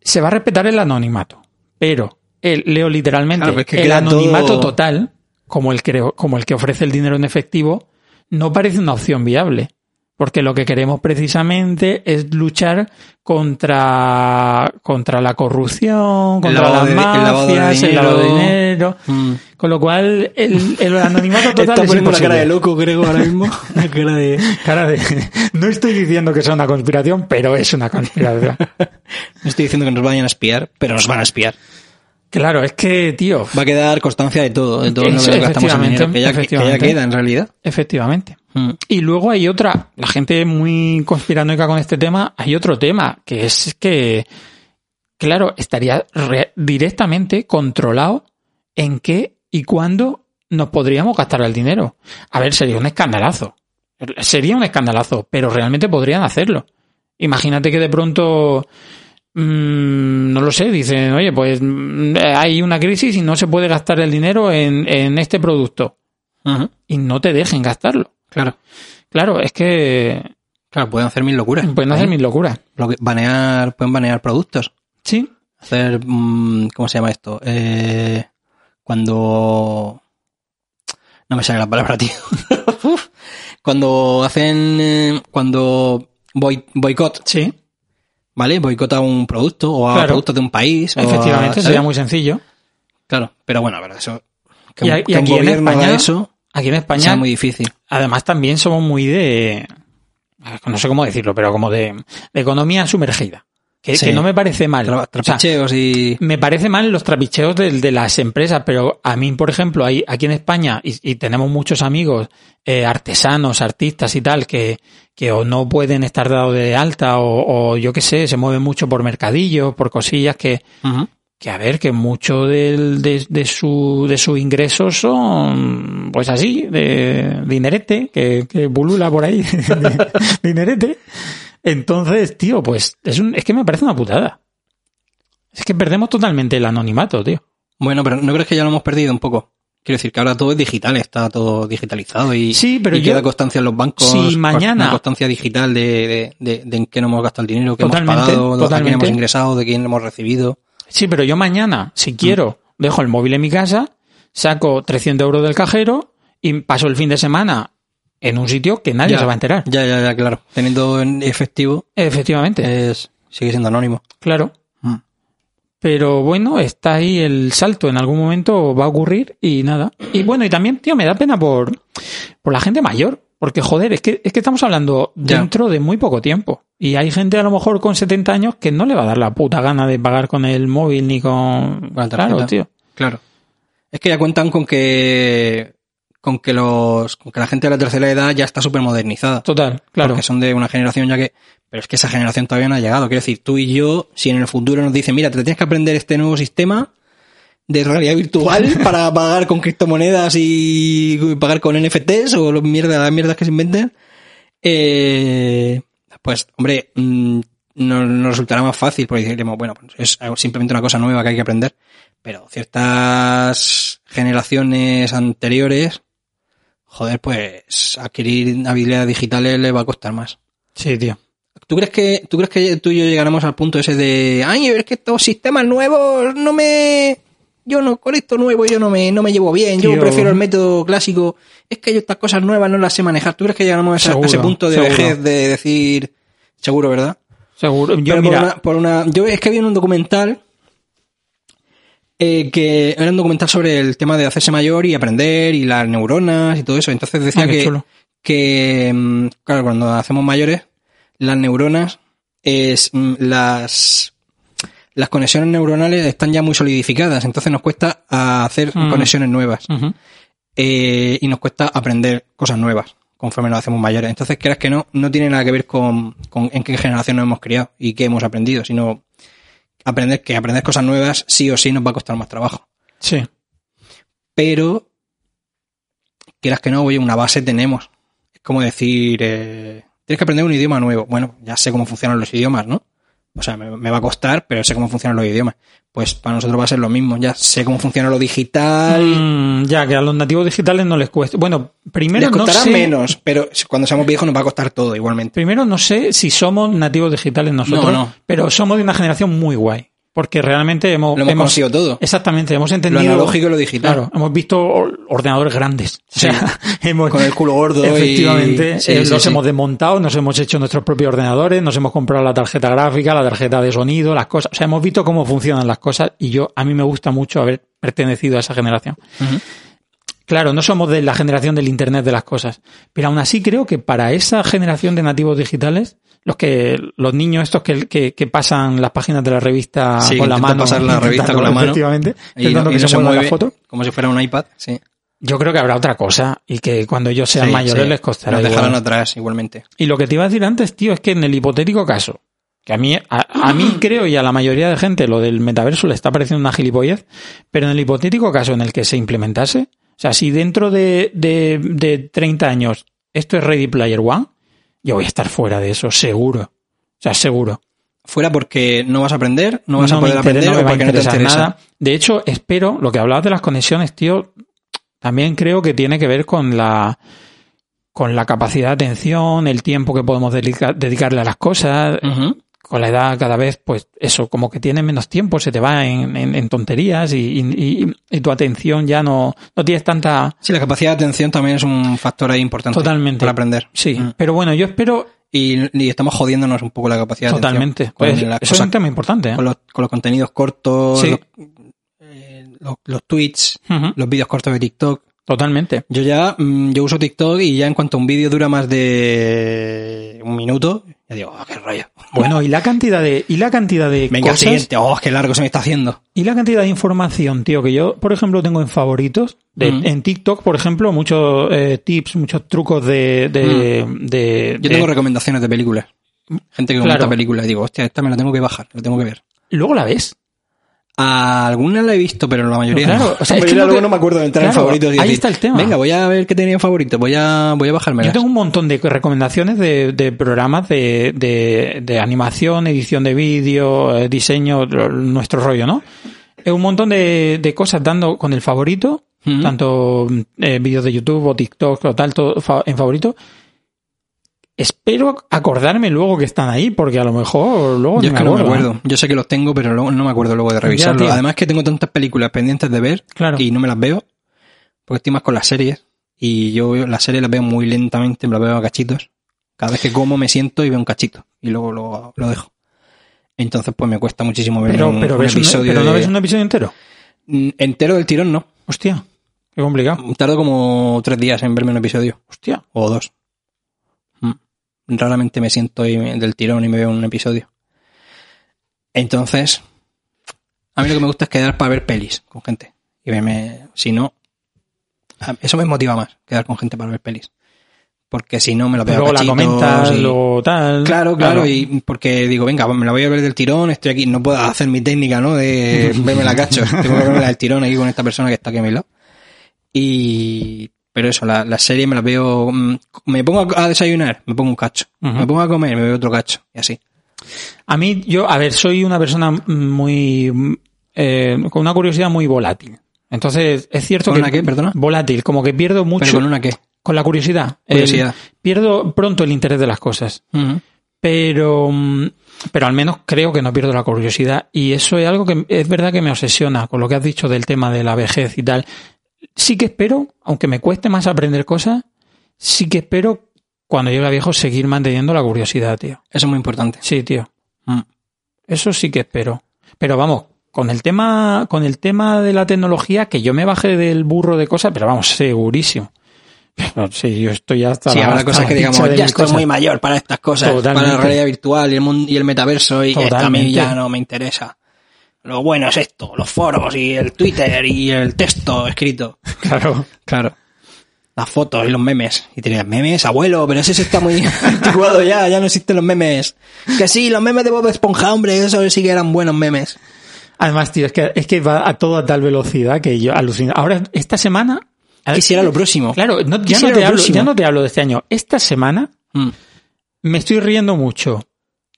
se va a respetar el anonimato, pero el, leo literalmente, Claro, pero es que el anonimato todo- total, como el, que, como el que ofrece el dinero en efectivo, no parece una opción viable. Porque lo que queremos precisamente es luchar contra, contra la corrupción, contra las de- mafias, el lavado de dinero. Mm. Con lo cual, el, el anonimato total Está es poniendo la cara de loco, Grego, ahora mismo. La cara de... Cara de- No estoy diciendo que sea una conspiración, pero es una conspiración. No estoy diciendo que nos vayan a espiar, pero nos van a espiar. Claro, es que, tío, Va a quedar constancia de todo, de todo lo que gastamos en dinero, que ya, que ya queda en realidad. efectivamente. Mm. Y luego hay otra, la gente muy conspiranoica con este tema, hay otro tema, que es que, claro, estaría re- directamente controlado en qué y cuándo nos podríamos gastar el dinero. A ver, sería un escandalazo. Sería un escandalazo, pero realmente podrían hacerlo. Imagínate que de pronto, mm, no lo sé, dicen, oye, pues mm, hay una crisis y no se puede gastar el dinero en, en este producto. Y no te dejen gastarlo. Claro. Claro, es que Claro, pueden hacer mil locuras. pueden hacer mis locuras. Banear, pueden banear productos. Sí, Hacer, mm, ¿cómo se llama esto? Eh, cuando... No me sale la palabra, tío. Cuando hacen... eh, cuando boy- boicot, sí, ¿vale? Boicota un producto o a Claro. productos de un país. a- efectivamente, sería muy sencillo. Claro, pero bueno, pero eso... Que, Y a- y que un aquí en España- eso Aquí en España, sea muy difícil. además, también somos muy de. No sé cómo decirlo, pero como de, de economía sumergida. Que, Sí. que no me parece mal. Tra- O sea, trapicheos y... me parece mal los trapicheos de, de las empresas, pero a mí, por ejemplo, hay, aquí en España, y, y tenemos muchos amigos, eh, artesanos, artistas y tal, que, que o no pueden estar dados de alta, o, o yo qué sé, se mueven mucho por mercadillos, por cosillas que, Ujú. Que a ver, que mucho del, de, de su, de sus ingresos son, pues así, de dinerete, que, que bulula por ahí, dinerete. Entonces, tío, pues es, un, es que me parece una putada. Es que perdemos totalmente el anonimato, tío. Bueno, pero ¿no crees que ya lo hemos perdido un poco? Quiero decir que ahora todo es digital, está todo digitalizado y, Sí, pero y yo- queda constancia en los bancos. Si mañana- Una constancia digital de, de, de- de en qué no hemos gastado el dinero, Totalmente, hemos pagado, de quién hemos ingresado, de quién hemos recibido. Sí, pero yo mañana, si quiero, dejo el móvil en mi casa, saco 300 euros del cajero y paso el fin de semana en un sitio que nadie Ya. se va a enterar. Ya, ya, ya, claro. Teniendo en efectivo, Efectivamente, es, sigue siendo anónimo. claro. Mm. Pero bueno, está ahí el salto, en algún momento va a ocurrir y nada. Y bueno, y también, tío, me da pena por, por la gente mayor. Porque, joder, es que, es que estamos hablando dentro de muy poco tiempo. Y hay gente a lo mejor con 70 años que no le va a dar la puta gana de pagar con el móvil ni con... Con la claro, tío. Claro. Es que ya cuentan con que con que los con que la gente de la tercera edad ya está súper modernizada. Total, claro. Porque son de una generación ya que. Pero es que esa generación todavía no ha llegado. Quiero decir, tú y yo, si en el futuro nos dicen, mira, te tienes que aprender este nuevo sistema de realidad virtual para pagar con criptomonedas y pagar con NFTs o los mierda, las mierdas que se inventen, eh, pues, hombre, mm, nos, nos resultará más fácil porque diremos, bueno, pues es simplemente una cosa nueva que hay que aprender. Pero ciertas generaciones anteriores, joder, pues adquirir habilidades digitales les va a costar más. Sí, tío. ¿Tú crees que tú crees que tú y yo llegaremos al punto ese de, ay, es que estos sistemas nuevos no me yo no con esto nuevo yo no me no me llevo bien, yo Tío. prefiero el método clásico. Es que yo estas cosas nuevas no las sé manejar. ¿Tú crees que llegaremos a ese, a ese punto de seguro. vejez de decir seguro, verdad? Seguro. Yo, Pero mira, por, una, por una- yo es que vi en un documental eh, que era un documental sobre el tema de hacerse mayor y aprender y las neuronas y todo eso. Entonces decía Ah, que, que, mm, claro, cuando hacemos mayores, las neuronas es mm, las las conexiones neuronales están ya muy solidificadas, entonces nos cuesta hacer Mm. conexiones nuevas eh, y nos cuesta aprender cosas nuevas conforme nos hacemos mayores. Entonces, creas que no, no tiene nada que ver con, con en qué generación nos hemos criado y qué hemos aprendido, sino aprender que aprender cosas nuevas sí o sí nos va a costar más trabajo. Sí. Pero, quieras que no, oye, una base tenemos. Es como decir, eh, tienes que aprender un idioma nuevo. Bueno, ya sé cómo funcionan los idiomas, ¿no? O sea, me, me va a costar, pero sé cómo funcionan los idiomas. Pues para nosotros va a ser lo mismo. Ya sé cómo funciona lo digital. Mm, ya, que a los nativos digitales no les cuesta. Bueno, primero Les no costará sé, menos, pero cuando seamos viejos nos va a costar todo igualmente. Primero no sé si somos nativos digitales nosotros, No, no. pero somos de una generación muy guay. Porque realmente hemos, Lo hemos conocido todo. Exactamente, hemos entendido. Lo analógico y lo digital. Claro, hemos visto or- ordenadores grandes. O sea, hemos, Con el culo gordo y- Efectivamente, Sí, eh, sí, los hemos desmontado, nos hemos hecho nuestros propios ordenadores, nos hemos comprado la tarjeta gráfica, la tarjeta de sonido, las cosas. O sea, hemos visto cómo funcionan las cosas y yo, a mí me gusta mucho haber pertenecido a esa generación. Claro, no somos de la generación del Internet de las cosas, pero aún así creo que para esa generación de nativos digitales, los que los niños estos que, que, que pasan las páginas de la revista Sí, con la mano, pasar la revista con la mano. efectivamente, Y, intentando no, y que no se mueva la foto. como si fuera un iPad. Sí. Yo creo que habrá otra cosa y que cuando ellos sean Sí, mayores sí. les costará Nos atrás igualmente. Y lo que te iba a decir antes, tío, es que en el hipotético caso, que a mí, a, a mí creo y a la mayoría de gente lo del metaverso le está pareciendo una gilipollez, pero en el hipotético caso en el que se implementase, o sea, si dentro de, de, de 30 años esto es Ready Player One, yo voy a estar fuera de eso, seguro. O sea, seguro. Fuera porque no vas a aprender, no vas a poder interesa, aprender no me o porque no te interesar interesa. nada. De hecho, espero, lo que hablabas de las conexiones, tío, también creo que tiene que ver con la con la capacidad de atención, el tiempo que podemos dedica- dedicarle a las cosas. Con la edad cada vez, pues eso, como que tienes menos tiempo, se te va en, en- en tonterías y, y- tu atención ya no, no tienes tanta... Sí, la capacidad de atención también es un factor ahí importante Totalmente. para aprender. Sí, Mm. pero bueno, yo espero Y, y estamos jodiéndonos un poco la capacidad de totalmente. atención. Con, Pues, eso es un tema importante. ¿eh? con los, con los contenidos cortos, Sí. los, eh, los- los tweets, los vídeos cortos de TikTok. Totalmente. Yo ya, mm, yo uso TikTok y ya en cuanto un vídeo dura más de un minuto, ya digo, oh, qué rollo. Bueno, y la cantidad de, y la cantidad de Venga, cosas, siguiente, oh, qué largo se me está haciendo. y la cantidad de información, tío, que yo, por ejemplo, tengo en favoritos. De, Mm. En TikTok, por ejemplo, muchos eh, tips, muchos trucos de, de, de- Yo tengo recomendaciones de películas. Gente que comenta Claro. películas y digo, hostia, esta me la tengo que bajar, la tengo que ver. luego la ves. A alguna la he visto, pero la mayoría Claro, no. o sea, La es que no luego te- no me acuerdo de entrar en Claro, favoritos y ahí decir, está el tema. Venga, voy a ver qué tenía en favorito, voy a, voy a bajármelas. Yo tengo un montón de recomendaciones de, de programas de, de, de animación, edición de vídeo, eh, diseño, nuestro rollo, ¿no? Es un montón de, de cosas dando con el favorito, tanto eh, vídeos de YouTube o TikTok o tal, todo fa- en favorito. Espero acordarme luego que están ahí, porque a lo mejor luego Yo es que no me acuerdo, ¿eh? acuerdo. Yo sé que los tengo, pero luego no me acuerdo luego de revisarlos. tío. Además que tengo tantas películas pendientes de ver Claro. y no me las veo, porque estoy más con las series. Y yo veo- las series las veo muy lentamente, me las veo a cachitos. Cada vez que como me siento y veo un cachito. Y luego lo, lo dejo. Entonces pues me cuesta muchísimo ver Pero, un, pero, un ves un- episodio pero no ves un episodio entero. Mm, entero del tirón, no. Hostia, qué complicado. Tardo como tres días en verme un episodio. Hostia. O dos. Raramente me siento y me- del tirón y me veo un episodio. Entonces, a mí lo que me gusta es quedar para ver pelis con gente. Y verme, si no, eso me motiva más, quedar con gente para ver pelis. Porque si no me lo veo luego la comentas, y- luego tal. Claro, claro, y porque digo, venga, me la voy a ver del tirón, estoy aquí, no puedo hacer mi técnica, ¿no? De verme la cacho, tengo que verme la del tirón aquí con esta persona que está aquí a mi lado. Y, pero eso, la, la serie me la veo, mm, me pongo a, desayunar, me pongo un cacho, me pongo a comer, me veo otro cacho, y así. A mí, yo, a ver, soy una persona muy. eh, con una curiosidad muy volátil. Entonces, es cierto ¿Con que. una qué, perdona? Volátil, como que pierdo mucho. Pero con una qué. con la curiosidad. Curiosidad. El- pierdo pronto el interés de las cosas. Pero. mm, Pero al menos creo que no pierdo la curiosidad. Y eso es algo que es verdad que me obsesiona con lo que has dicho del tema de la vejez y tal. Sí que espero, aunque me cueste más aprender cosas, sí que espero cuando llegue a viejo seguir manteniendo la curiosidad, tío. Eso es muy importante. Sí, tío. Mm. Eso sí que espero. Pero vamos, con el tema, con el tema de la tecnología, que yo me bajé del burro de cosas, pero vamos, segurísimo. Pero sí, yo estoy hasta Sí, la- habrá hasta cosas la que digamos, ya estoy cosas. muy mayor para estas cosas, Totalmente. para la realidad virtual y el, mundo, y el metaverso, y a mí ya no me interesa. Lo bueno es esto, los foros y el Twitter y el texto escrito. Claro. Claro. Las fotos y los memes. Y tenías memes, abuelo, pero ese está muy anticuado ya, ya no existen los memes. Que sí, los memes de Bob Esponja, hombre, eso sí que eran buenos memes. Además, tío, es que, es que va a toda tal velocidad que yo alucino. Ahora, esta semana. Quisiera lo próximo. Claro, no- ya, no te lo hablo, ya no te hablo de este año. Esta semana Mm. me estoy riendo mucho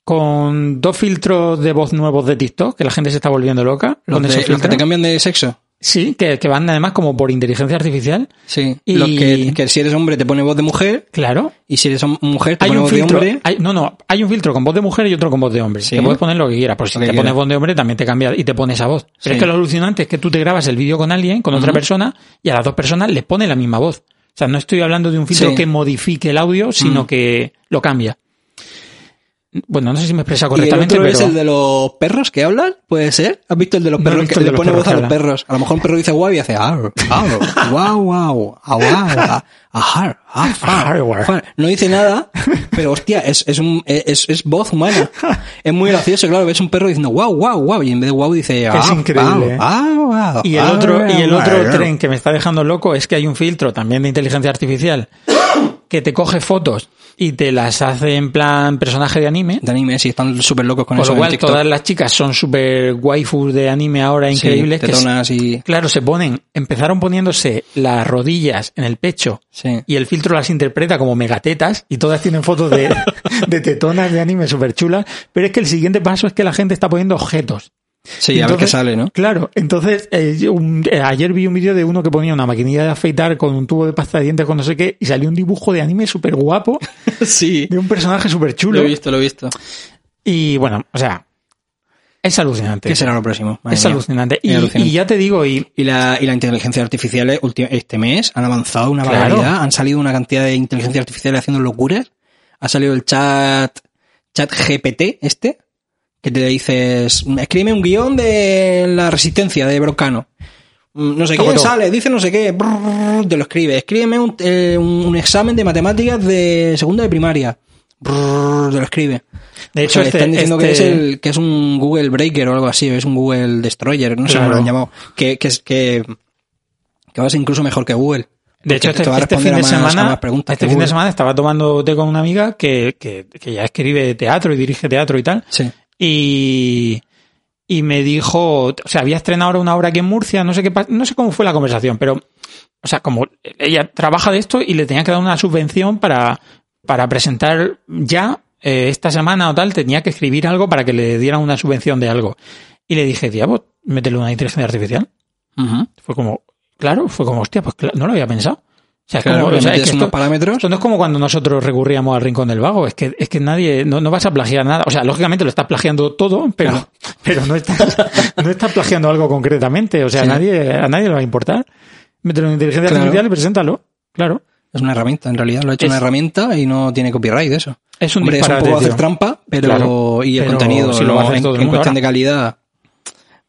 con dos filtros de voz nuevos de TikTok, que la gente se está volviendo loca. Los, de- los que te cambian de sexo. Sí, que, que van además como por inteligencia artificial. Sí. Y- Los que, que si eres hombre te pone voz de mujer Claro. y si eres mujer te Hay pone voz filtro. de hombre. hay- no, no. Hay un filtro con voz de mujer y otro con voz de hombre. Sí. Te puedes poner lo que quieras. Por si Lo te pones voz de hombre, también te cambia y te pones esa voz. Pero Sí. es que lo alucinante es que tú te grabas el vídeo con alguien, con otra persona, y a las dos personas les pone la misma voz. O sea, no estoy hablando de un filtro Sí. que modifique el audio, sino que lo cambia. Bueno, no sé si me expresa ¿Y el correctamente, otro pero. es el de los perros que hablan? ¿Puede ser? ¿Has visto el de los No perros visto que le pone voz a los perros? A lo mejor un perro dice guau y hace ar, ar, guau, guau, guau, ajar, afar. No dice nada, pero hostia, es, es, un, es, es voz humana. Es muy gracioso, claro, ves un perro diciendo guau, guau, guau, y en vez de guau dice Es increíble, ¿eh? ah, Y el otro, y el otro tren que me está dejando loco es que hay un filtro también de inteligencia artificial que te coge fotos y te las hace en plan personaje de anime. De anime, sí, están súper locos con Con eso lo en cual, todas las chicas son súper waifus de anime ahora Sí, increíbles. que tetonas y... Claro, se ponen, empezaron poniéndose las rodillas en el pecho Sí. y el filtro las interpreta como megatetas y todas tienen fotos de, de tetonas de anime súper chulas. Pero es que el siguiente paso es que la gente está poniendo objetos. Sí, a ver qué sale, ¿no? Claro, entonces eh, un- eh, ayer vi un vídeo de uno que ponía una maquinilla de afeitar con un tubo de pasta de dientes con no sé qué y salió un dibujo de anime súper guapo Sí. de un personaje súper Lo chulo. he visto, lo he visto. Y bueno, o sea, es alucinante. ¿Qué será lo próximo? Madre Es alucinante. Y, Es alucinante. y ya te digo, y Y la, y la inteligencia artificial este mes han avanzado una Claro. barbaridad. Han salido una cantidad de inteligencia artificial haciendo locuras. Ha salido el chat, chat GPT este, que te dices, escríbeme un guion de la resistencia de Broncano. Mm, No sé toco. sale, dice no sé qué, brrr, te lo escribe. Escríbeme un, eh, un- un examen de matemáticas de segunda de primaria. Brrr, te lo escribe. de O hecho, sea, este, están diciendo que, es este- el, que es un Google Breaker o algo así, o es un Google Destroyer, no sé cómo lo han llamado. Que, que, que, que va a ser incluso mejor que Google. de hecho, este, te va a este responder fin de a más- semana, este fin de semana estaba tomando té con una amiga que, que, que ya escribe teatro y dirige teatro y tal. Sí. Y, y me dijo, o sea, había estrenado ahora una obra aquí en Murcia, no sé qué, no sé cómo fue la conversación, pero, o sea, como ella trabaja de esto y le tenía que dar una subvención para, para presentar ya eh, esta semana o tal, tenía que escribir algo para que le dieran una subvención de algo. Y le dije, tía, pues métele una inteligencia artificial. Fue como, claro, fue como, hostia, pues no lo había pensado. O sea, es Claro, como, le o sea, es metes que unos esto- parámetros. esto no es como cuando nosotros recurríamos al rincón del vago, es que, es que nadie, no, no vas a plagiar nada. O sea, lógicamente lo estás plagiando todo, pero, Claro. pero no estás, no estás plagiando algo concretamente. O sea, Sí. a nadie, a nadie le va a importar. Mételo en inteligencia Claro. artificial y preséntalo. Claro. Es una herramienta, en realidad. Lo ha hecho Es- una herramienta y no tiene copyright de eso. Es un Hombre, es un disparate, poco hacer trampa, pero y el pero contenido si lo ¿no? en, todo en cuestión de calidad,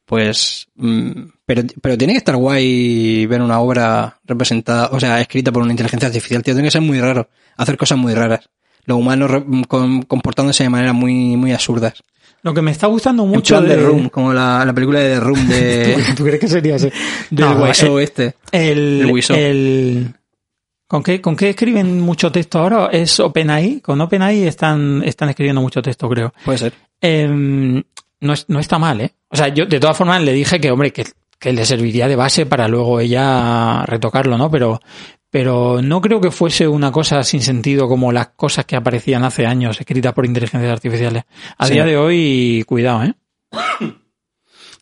pues mm, pero, pero tiene que estar guay ver una obra representada, o sea, escrita por una inteligencia artificial, tío, tiene que ser muy raro, hacer cosas muy raras. Los humanos con- comportándose de maneras muy, muy absurdas. Lo que me está gustando mucho de de Room, como la, la película de The Room de, ¿Tú crees que sería ese? del No, hueso este. El, El el- ¿con, qué, ¿Con qué escriben mucho texto ahora? ¿Es OpenAI? Con OpenAI están, están escribiendo mucho texto, creo. Puede ser. Eh, no, es- no está mal, ¿eh? O sea, yo de todas formas le dije que, hombre, que, que le serviría de base para luego ella retocarlo, ¿no? Pero, pero no creo que fuese una cosa sin sentido como las cosas que aparecían hace años escritas por inteligencias artificiales. A Sí. día de hoy, cuidado, ¿eh?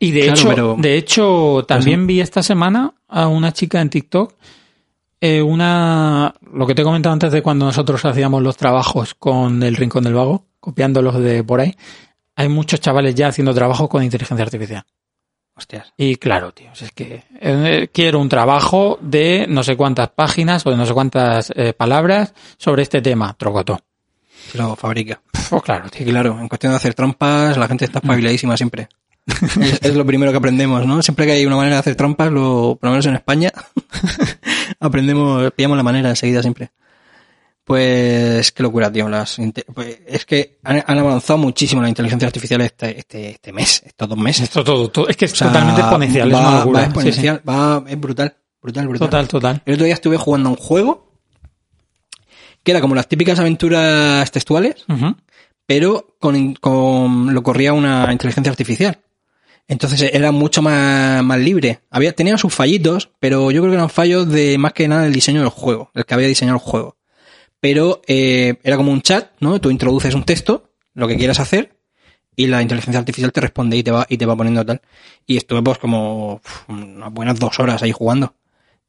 Y de Claro, hecho, pero- de hecho, también vi esta semana a una chica en TikTok, eh, una, lo que te he comentado antes de cuando nosotros hacíamos los trabajos con el Rincón del Vago, copiándolos de por ahí, hay muchos chavales ya haciendo trabajos con inteligencia artificial. Hostias. Y claro, tío, es que eh, quiero un trabajo de no sé cuántas páginas o de no sé cuántas eh, palabras sobre este tema. Trocotó. Lo fabrica. Pues claro, tío. Y claro, en cuestión de hacer trampas, la gente está espabiladísima siempre. es, es lo primero que aprendemos, ¿no? Siempre que hay una manera de hacer trampas, lo, por lo menos en España, aprendemos, pillamos la manera enseguida siempre. Pues, qué locura, tío. Las, pues, es que han, han avanzado muchísimo la inteligencia artificial este, este, este mes, estos dos meses. Esto todo, todo- es que es O sea, totalmente exponencial, va, es una locura. Va Sí, sí. exponencial, va, es brutal, brutal, brutal. Total, total. El otro día estuve jugando a un juego que era como las típicas aventuras textuales, pero con, con- lo corría una inteligencia artificial. Entonces era mucho más, más libre. Había, tenía sus fallitos, pero yo creo que eran fallos de más que nada el diseño del juego, el que había diseñado el juego. Pero eh, era como un chat, ¿no? Tú introduces un texto, lo que quieras hacer, y la inteligencia artificial te responde y te va, y te va poniendo tal. Y estuve pues como uf, unas buenas dos horas ahí jugando.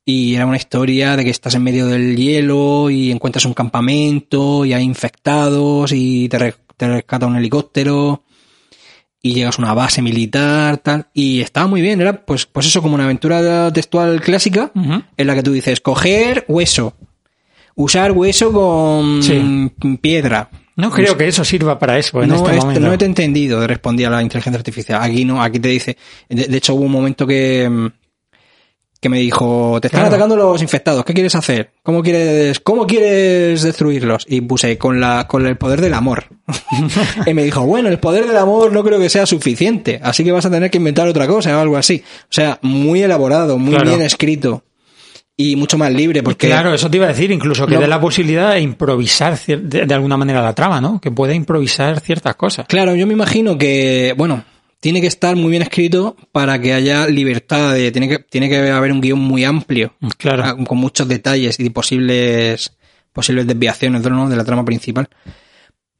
Y era una historia de que estás en medio del hielo y encuentras un campamento y hay infectados y te, re- te rescata un helicóptero y llegas a una base militar, tal. Y estaba muy bien, era pues, pues eso, como una aventura textual clásica en la que tú dices, coger hueso, usar hueso con Sí. piedra. No creo que eso sirva para eso en no, este este- momento. no te he entendido, respondía la inteligencia artificial. Aquí no, aquí te dice. De, de hecho, hubo un momento que, mm, que me dijo, te están Claro. atacando los infectados, ¿qué quieres hacer? ¿Cómo quieres, cómo quieres destruirlos? Y puse con la, con el poder del amor. y me dijo, bueno, el poder del amor no creo que sea suficiente, así que vas a tener que inventar otra cosa o algo así. O sea, muy elaborado, muy Claro. bien escrito. Y mucho más libre, porque Claro, eso te iba a decir, incluso que No. dé la posibilidad de improvisar cier- de, de alguna manera la trama, ¿no? Que puede improvisar ciertas cosas. Claro, yo me imagino que, bueno, tiene que estar muy bien escrito para que haya libertad de, tiene que, tiene que haber un guion muy amplio, Claro. ah, con muchos detalles y posibles, posibles desviaciones ¿no? de la trama principal.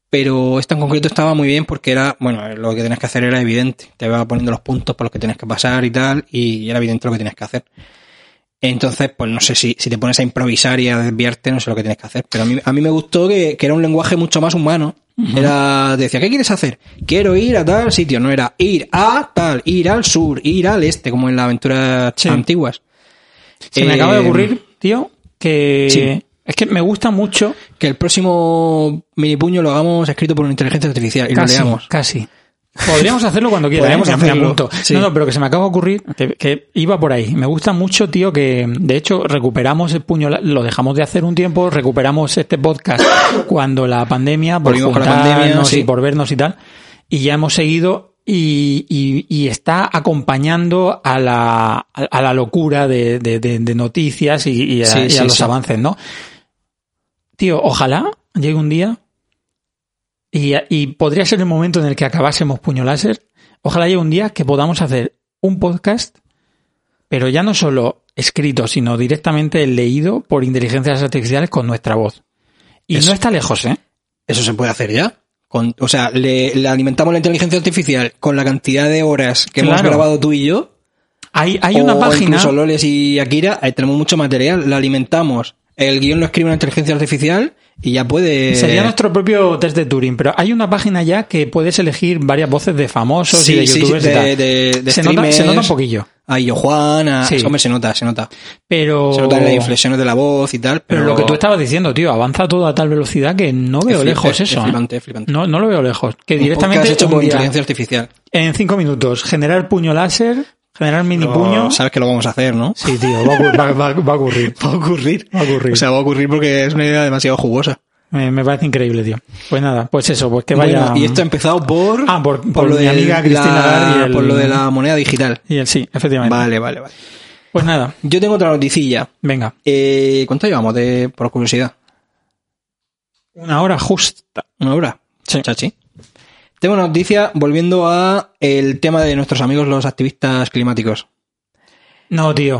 Pero esta en concreto estaba muy bien porque era, bueno, lo que tenías que hacer era evidente. Te va poniendo los puntos por los que tienes que pasar y tal, y era evidente lo que tienes que hacer. Entonces, pues no sé si, si te pones a improvisar y a desviarte, no sé lo que tienes que hacer. Pero a mí, a mí me gustó que, que era un lenguaje mucho más humano. Era, decía, ¿qué quieres hacer? Quiero ir a tal sitio. No era ir a tal, ir al sur, ir al este, como en las aventuras Sí. antiguas. Se me Eh, acaba de ocurrir, tío, que sí. es que me gusta mucho Que el próximo mini puño lo hagamos escrito por una inteligencia artificial y casi, lo leamos. casi. Podríamos hacerlo cuando Podríamos ¿eh? Me- me hacerlo, apunto. sí. No, no, pero que se me acaba de ocurrir que, que iba por ahí. Me gusta mucho, tío, que de hecho recuperamos el puño, lo dejamos de hacer un tiempo, recuperamos este podcast cuando la pandemia, por la juntarnos pandemia, sí. y por vernos y tal, y ya hemos seguido y, y- y está acompañando a la, a la locura de, de- de- de noticias y, y a, Sí, los avances, ¿no? Tío, ojalá llegue un día y, y podría ser el momento en el que acabásemos puño láser. ojalá haya un día que podamos hacer un podcast, pero ya no solo escrito, sino directamente leído por inteligencias artificiales con nuestra voz. Y Eso. no está lejos, ¿eh? Eso se puede hacer ya. Con, o sea, le, le alimentamos la inteligencia artificial con la cantidad de horas que hemos grabado tú y yo. Hay, hay o una página. Incluso Loles y Akira, ahí tenemos mucho material. La alimentamos. El guion lo escribe una inteligencia artificial y ya puede. Sería nuestro propio test de Turing, pero hay una página ya que puedes elegir varias voces de famosos Sí, y de sí, youtubers sí, y de- tal. de- de se, nota, se nota un poquillo. A Yo Juan, a... Sí. Hombre, se nota, se nota. Pero, Se nota en las inflexiones de la voz y tal. Pero, pero lo que tú estabas diciendo, tío, avanza todo a tal velocidad que no veo lejos es- eso. es ¿eh? flipante, es flipante. No, no lo veo lejos. Que Un directamente hecho por inteligencia artificial. en cinco minutos, generar puño láser, generar mini puño. Sabes que lo vamos a hacer, ¿no? Sí, tío, va a, va- va- va a ocurrir. Va a ocurrir. Va a ocurrir. O sea, va a ocurrir porque es una idea demasiado jugosa. Me, me parece increíble, tío. Pues nada, pues eso, pues que vaya. Bueno, y esto ha empezado por... Ah, por- por lo mi de amiga Cristina la- Lagar y el- Por lo de la moneda digital. Y el sí, efectivamente. Vale, vale, vale. Pues nada, Yo tengo otra noticilla. venga. Eh, ¿Cuánto llevamos de, por curiosidad? Una hora justa. ¿Una hora? Sí. Chachi. Tengo una noticia volviendo a el tema de nuestros amigos los activistas climáticos. No, tío.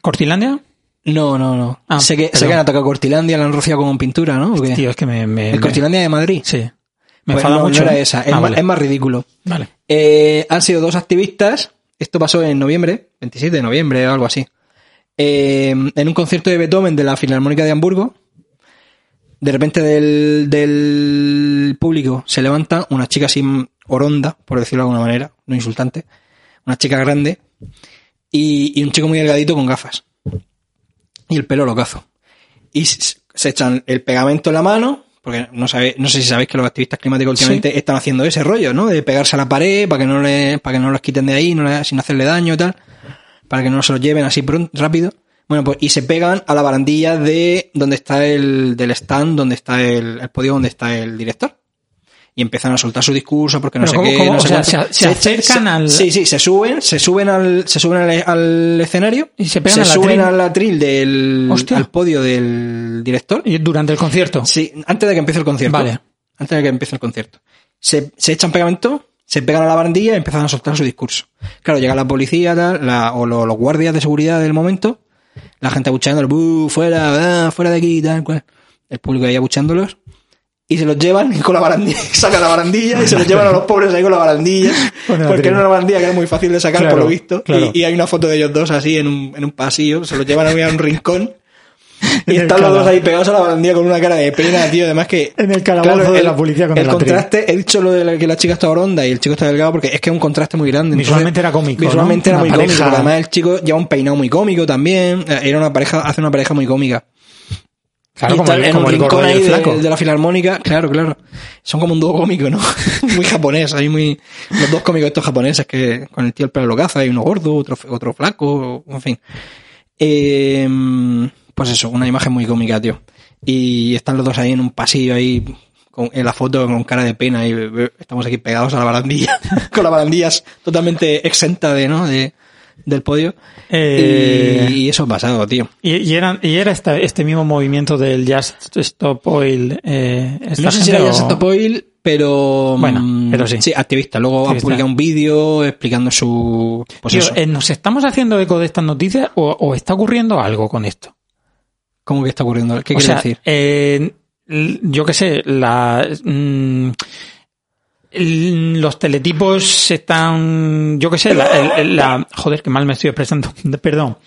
¿Cortilandia? No, no, no. Ah, sé, que, sé que han atacado Cortilandia, la han rociado con pintura, ¿no? Tío, es que me. me ¿El me- Cortilandia de Madrid? Sí. Me Pues no, mucho. no era esa. Es, Ah, vale. es más ridículo. Vale. Eh, han sido dos activistas. Esto pasó en noviembre, 27 de noviembre o algo así. Eh, en un concierto de Beethoven de la Filarmónica de Hamburgo. De repente del, del público se levanta una chica así oronda, por decirlo de alguna manera, no insultante. Una chica grande. Y, y un chico muy delgadito con gafas. Y el pelo locazo. Y se echan el pegamento en la mano, porque no sabe, no sé si sabéis que los activistas climáticos últimamente están haciendo ese rollo, ¿no? De pegarse a la pared para que no le, para que no los quiten de ahí, no le- sin hacerle daño y tal, para que no se los lleven así pronto, rápido. Bueno, pues, y se pegan a la barandilla de donde está el, del stand, donde está el, el podio, donde está el director. Y empiezan a soltar su discurso porque no sé ¿cómo- qué, cómo? no sé sea, se- se acercan al- Sí, sí, se suben, se suben al, se suben al, al escenario. Y se pegan al suben al atril del, Hostia. al podio del director. Y durante el concierto. Sí, antes de que empiece el concierto. Vale. Antes de que empiece el concierto. Se, se echan pegamento, se pegan a la barandilla y empiezan a soltar su discurso. Claro, llega la policía tal, la- o lo- los guardias de seguridad del momento, la gente abucheándolos, "Buh, fuera, ah, fuera de aquí, tal cual. El público ahí abucheándolos. Y se los llevan con la barandilla, sacan la barandilla y se los llevan a los pobres ahí con la barandilla. Porque era una barandilla que era muy fácil de sacar Claro, por lo visto. claro. Y, y hay una foto de ellos dos así en un, en un pasillo, se los llevan a un rincón. Y el están los dos ahí pegados a la barandilla con una cara de pena, tío. Además que... En el calabozo de la policía con el atril. contraste, he dicho lo de la- que la chica está ronda y el chico está delgado porque es que es un contraste muy grande. Entonces, Visualmente era cómico, ¿no? Visualmente era Una muy pareja- cómico. Además el chico lleva un peinado muy cómico también. Eh, Era una pareja, hace una pareja muy cómica. Claro, Y como el, en como un el rincón ahí el de la filarmónica, claro, claro. Son como un dúo cómico, ¿no? muy japonés, hay muy, los dos cómicos estos japoneses que con el tío el pelo lo caza, hay uno gordo, otro, otro flaco, en fin. Eh, pues eso, una imagen muy cómica, tío. Y están los dos ahí en un pasillo ahí, con, en la foto con cara de pena y estamos aquí pegados a la barandilla, con la barandilla totalmente exenta de, ¿no? De, del podio. Eh, Y, y eso ha pasado, tío. Y, y era, y era esta- este mismo movimiento del Just Stop Oil. Eh, No sé si era o- ya Stop Oil, pero. Bueno, mm, pero sí. Sí, activista. Luego ha Activista. publicado un vídeo explicando su. Pues Tío, eso. eh, ¿nos estamos haciendo eco de estas noticias o, o está ocurriendo algo con esto? ¿Cómo que está ocurriendo? ¿Qué o quiere sea, decir? eh, yo qué sé, la, mm, los teletipos se están, yo qué sé, la, joder, que mal me estoy expresando, perdón.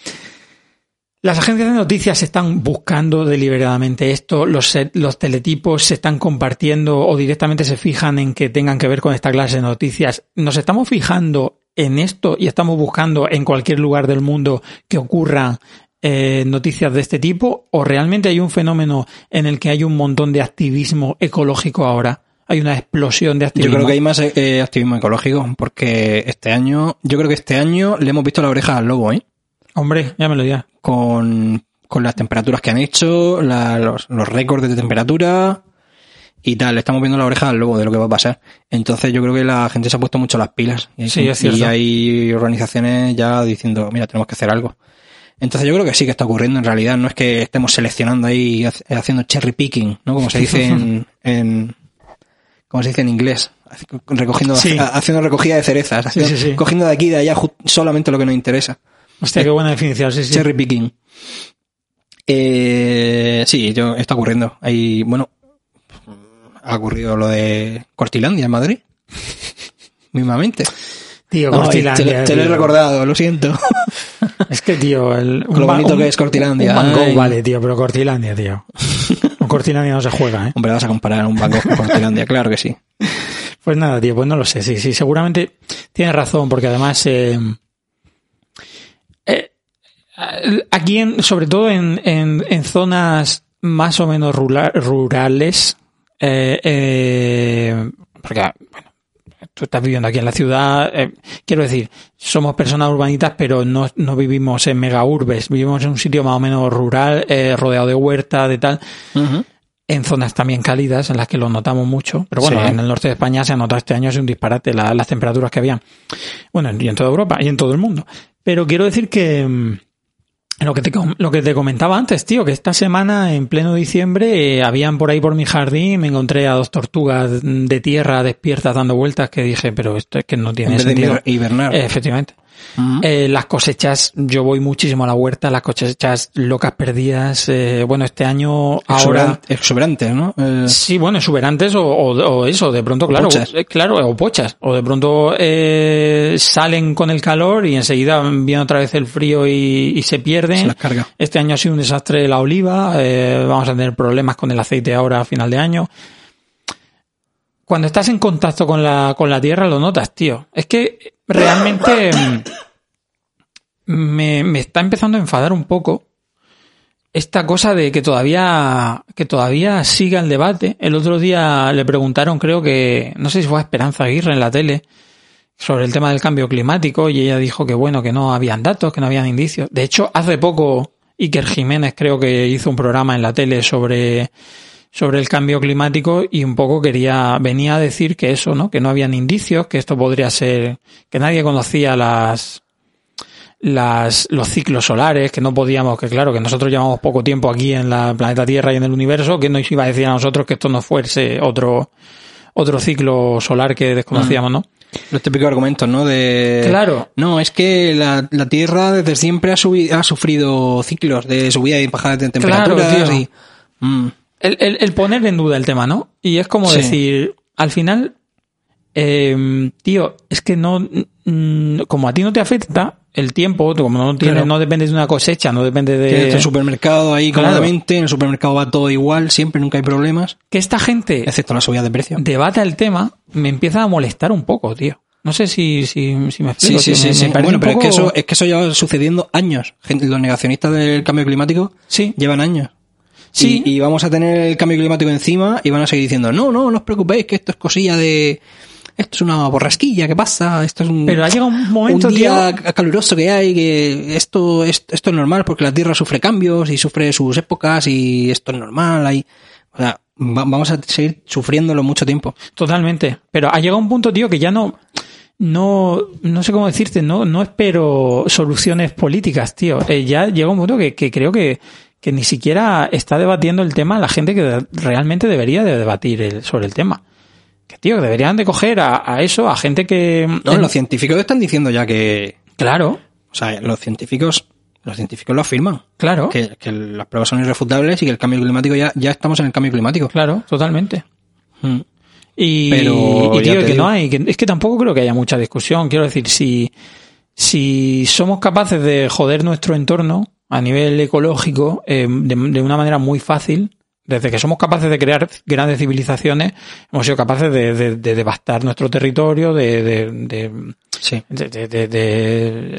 Las agencias de noticias están buscando deliberadamente esto, los, teletipos se están compartiendo o directamente se fijan en que tengan que ver con esta clase de noticias. Nos estamos fijando en esto y estamos buscando en cualquier lugar del mundo que ocurra eh, noticias de este tipo o realmente hay un fenómeno en el que hay un montón de activismo ecológico ahora. Hay una explosión de Yo activismo. creo que hay más eh, activismo ecológico, porque este año, yo creo que este año le hemos visto la oreja al lobo, ¿eh? Hombre, ya me lo dirás. Con, con las temperaturas que han hecho, la- los, los récords de temperatura y tal. Estamos viendo la oreja al lobo de lo que va a pasar. Entonces yo creo que la gente se ha puesto mucho las pilas. Y hay, Sí, es y hay organizaciones ya diciendo, mira, tenemos que hacer algo. Entonces yo creo que sí que está ocurriendo en realidad. No es que estemos seleccionando ahí, hac- haciendo cherry picking, ¿no? Como se dice en, en como se dice en inglés, recogiendo, Sí. haciendo recogida de cerezas, Sí, haciendo- sí, cogiendo de aquí y de allá solamente lo que nos interesa. Hostia, qué buena definición. Sí, sí. Cherry picking. Eh, sí, yo, está ocurriendo. Ahí, bueno, ha ocurrido lo de Cortilandia en Madrid. Mismamente. Tío, Cortilandia. te, lo- te lo he recordado, lo siento. Es que, tío, el, Con lo bonito que es Cortilandia, Un Van Gogh ay. vale, tío, pero Cortilandia, tío. Con Cortilandia no se juega, ¿eh? Hombre, vas a comparar un banco con Cortilandia, claro que sí. Pues nada, tío, pues no lo sé. Sí, sí, seguramente tienes razón, porque además eh, eh, aquí, en, sobre todo en, en, en zonas más o menos rula- rurales, eh, eh, porque bueno, tú estás viviendo aquí en la ciudad, eh, quiero decir, somos personas urbanitas, pero no, no vivimos en mega urbes, vivimos en un sitio más o menos rural, eh, rodeado de huerta, de tal en zonas también cálidas en las que lo notamos mucho. Pero bueno, Sí. en el norte de España se ha notado este año es un disparate la- las temperaturas que había. Bueno, y en toda Europa y en todo el mundo. Pero quiero decir que mm, lo que te, lo que te comentaba antes, tío, que esta semana en pleno diciembre eh, habían por ahí por mi jardín, me encontré a dos tortugas de tierra despiertas dando vueltas que dije, pero esto es que no En tiene de sentido. hibernar. Eh, efectivamente. Eh, las cosechas, yo voy muchísimo a la huerta, las cosechas locas perdidas. eh, bueno, este año ahora... Exuberan- Exuberantes, ¿no? Eh, Sí, bueno, exuberantes o, o, o eso, de pronto, claro, pochas. eh, claro, o pochas, o de pronto eh, salen con el calor y enseguida viene otra vez el frío y, y se pierden. se las carga. Este año ha sido un desastre la oliva, vamos a tener problemas con el aceite ahora a final de año. Cuando estás en contacto con la, con la tierra lo notas, tío. Es que realmente mm, me, me está empezando a enfadar un poco esta cosa de que todavía, que todavía siga el debate. El otro día le preguntaron, creo que, no sé si fue a Esperanza Aguirre en la tele, sobre el tema del cambio climático y ella dijo que bueno, que no habían datos, que no habían indicios. De hecho, hace poco Iker Jiménez creo que hizo un programa en la tele sobre sobre el cambio climático y un poco quería venía a decir que eso, ¿no? Que no habían indicios, que esto podría ser que nadie conocía las las los ciclos solares, que no podíamos, que claro, que nosotros llevamos poco tiempo aquí en la planeta Tierra y en el universo, que nos iba a decir a nosotros que esto no fuese otro otro ciclo solar que desconocíamos, ¿no? Los típicos argumentos, ¿no? De... Claro. No, es que la, la Tierra desde siempre ha, subi- ha sufrido ciclos de subida y bajada de temperaturas Claro, tío. y... Mm, El, el, el poner en duda el tema, ¿no? Y es como Sí. decir, al final, eh, tío, es que no, mm, como a ti no te afecta el tiempo, como no tienes, Claro. no depende de una cosecha, no depende Tienes de el supermercado ahí Claro. cómodamente, en el supermercado va todo igual, siempre, nunca hay problemas, que esta gente excepto la subida de precio. debata el tema, me empieza a molestar un poco, tío. No sé si, si, si me Sí, explico. sí, sí, me- sí. me parece Bueno, pero es que, eso, es que eso lleva sucediendo años. Gente- Los negacionistas del cambio climático Sí, llevan años. Sí. Y, y vamos a tener el cambio climático encima y van a seguir diciendo, no, no, no os preocupéis, que esto es cosilla de... Esto es una borrasquilla que pasa, esto es un... pero ha llegado un momento, un día tío, caluroso que hay, que esto, esto, esto es normal porque la Tierra sufre cambios y sufre sus épocas y esto es normal. Hay, o sea, va- vamos a seguir sufriéndolo mucho tiempo. Totalmente. Pero ha llegado un punto, tío, que ya no, no, no sé cómo decirte, no, no espero soluciones políticas, tío. Eh, ya llega un punto que, que creo que, que ni siquiera está debatiendo el tema la gente que realmente debería de debatir el- sobre el tema. Que, tío, deberían de coger a, a eso, a gente que... No, en- los científicos están diciendo ya que, Claro, o sea, los científicos, los científicos lo afirman. claro, Que, que las pruebas son irrefutables y que el cambio climático ya, ya estamos en el cambio climático. claro, totalmente. Mm. Y, Pero y, tío, que digo. no hay, que, es que tampoco creo que haya mucha discusión. Quiero decir, si, si somos capaces de joder nuestro entorno a nivel ecológico eh, de, de una manera muy fácil, desde que somos capaces de crear grandes civilizaciones, hemos sido capaces de, de- de devastar nuestro territorio, de, de, de, Sí.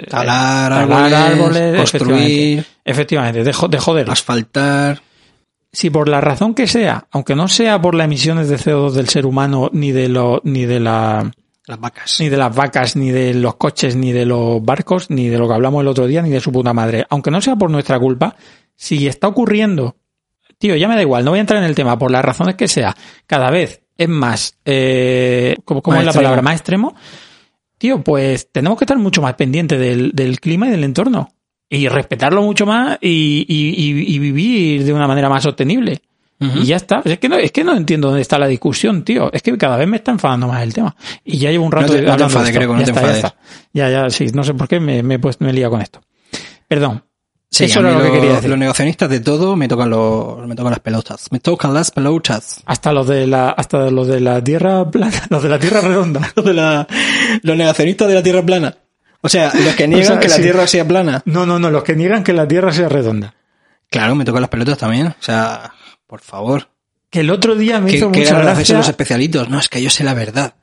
Talar árboles, construir, efectivamente, efectivamente, de joder. asfaltar. Si por la razón que sea, aunque no sea por las emisiones de CO2 del ser humano ni de lo, ni de la, Las vacas. ni de las vacas, ni de los coches, ni de los barcos, ni de lo que hablamos el otro día, ni de su puta madre. Aunque no sea por nuestra culpa, si está ocurriendo, tío, ya me da igual, no voy a entrar en el tema, por las razones que sea, cada vez es más, eh, ¿cómo, cómo Más es la extremo. palabra? Más extremo. Tío, pues tenemos que estar mucho más pendientes del, del clima y del entorno. Y respetarlo mucho más y, y- y- y vivir de una manera más sostenible. Y ya está. Es que, no, es que no entiendo dónde está la discusión, tío. Es que cada vez me está enfadando más el tema. Y ya llevo un rato No te- no te enfades. Greco, no ya te está, ya enfades. Ya, ya, sí. No sé por qué me, me, he puesto- me he liado con esto. Perdón. Sí, Eso era lo que los- quería decir. Los negacionistas de todo me tocan, los, me tocan las pelotas. Me tocan las pelotas. Hasta los de la, hasta los de la tierra plana, los de la tierra redonda. Los, de la- los negacionistas de la Tierra plana. O sea, los que niegan sea, que la sí. Tierra sea plana. No, no, no, los que niegan que la tierra sea redonda. Claro, me tocan las pelotas también. O sea, por favor. Que el otro día me ¿Qué, hizo mucha gracia los especialitos? No, es que yo sé la verdad.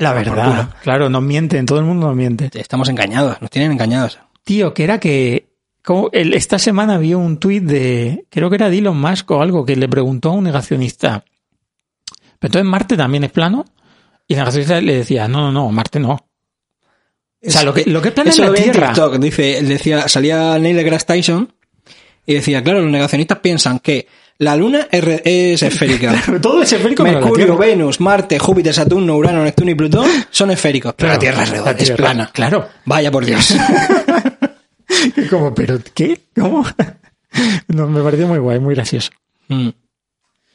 la verdad. Claro, nos mienten, todo el mundo nos miente. Estamos engañados, nos tienen engañados. Tío, que era que como el- esta semana vi un tuit de, creo que era de Elon Musk o algo, que le preguntó a un negacionista, pero entonces Marte también es plano, y el negacionista le decía, no, no, no, Marte no. O sea, lo que, lo que es plano es la lo en Tierra. TikTok, dice, decía, salía Neil deGrasse Tyson y decía, claro, los negacionistas piensan que la Luna es, esférica. Todo es esférico la Mercurio. Venus, Marte, Júpiter, Saturno, Urano, Neptuno y Plutón son esféricos. Pero la Tierra es redonda, La es plana. Claro. Vaya por Dios. Como, pero ¿qué? ¿Cómo? No, me pareció muy guay, muy gracioso. Mm.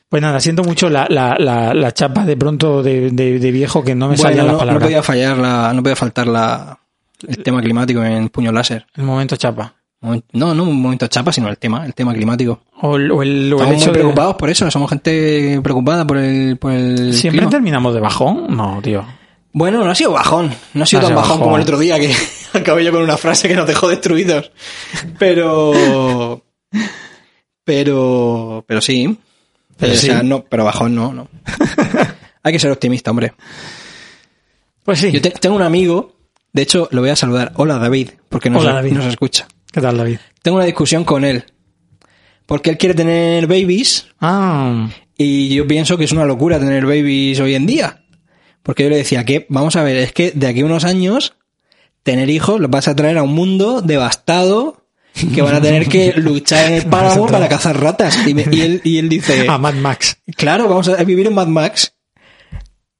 Pues nada, siento mucho la, la, la, la chapa de pronto de, de, de viejo que no me Bueno, las no, no palabras. podía fallar la, no podía faltar la, el tema climático en puño láser. El momento chapa. No, no un momento chapa, sino el tema, el tema climático. O el, o el, o el Estamos hecho muy de- preocupados por eso, somos gente preocupada por el, por el ¿Siempre clima. terminamos de bajón? No, tío. Bueno, no ha sido bajón. No ha sido No tan bajón, bajón. como el otro día que acabé yo con una frase que nos dejó destruidos. Pero. Pero. Pero sí. Pero o sea, sí. no, pero bajón no, no. Hay que ser optimista, hombre. Pues sí. Yo te- tengo un amigo, de hecho, lo voy a saludar. Hola, David, porque nos, Hola, David. nos escucha. ¿Qué tal, David? Tengo una discusión con él. Porque él quiere tener babies Ah, y yo pienso que es una locura tener babies hoy en día. Porque yo le decía que, vamos a ver, es que de aquí a unos años, tener hijos los vas a traer a un mundo devastado que van a tener que luchar en el páramo para cazar ratas. Y, me- y él, y él dice, a Mad Max. claro, vamos a vivir en Mad Max.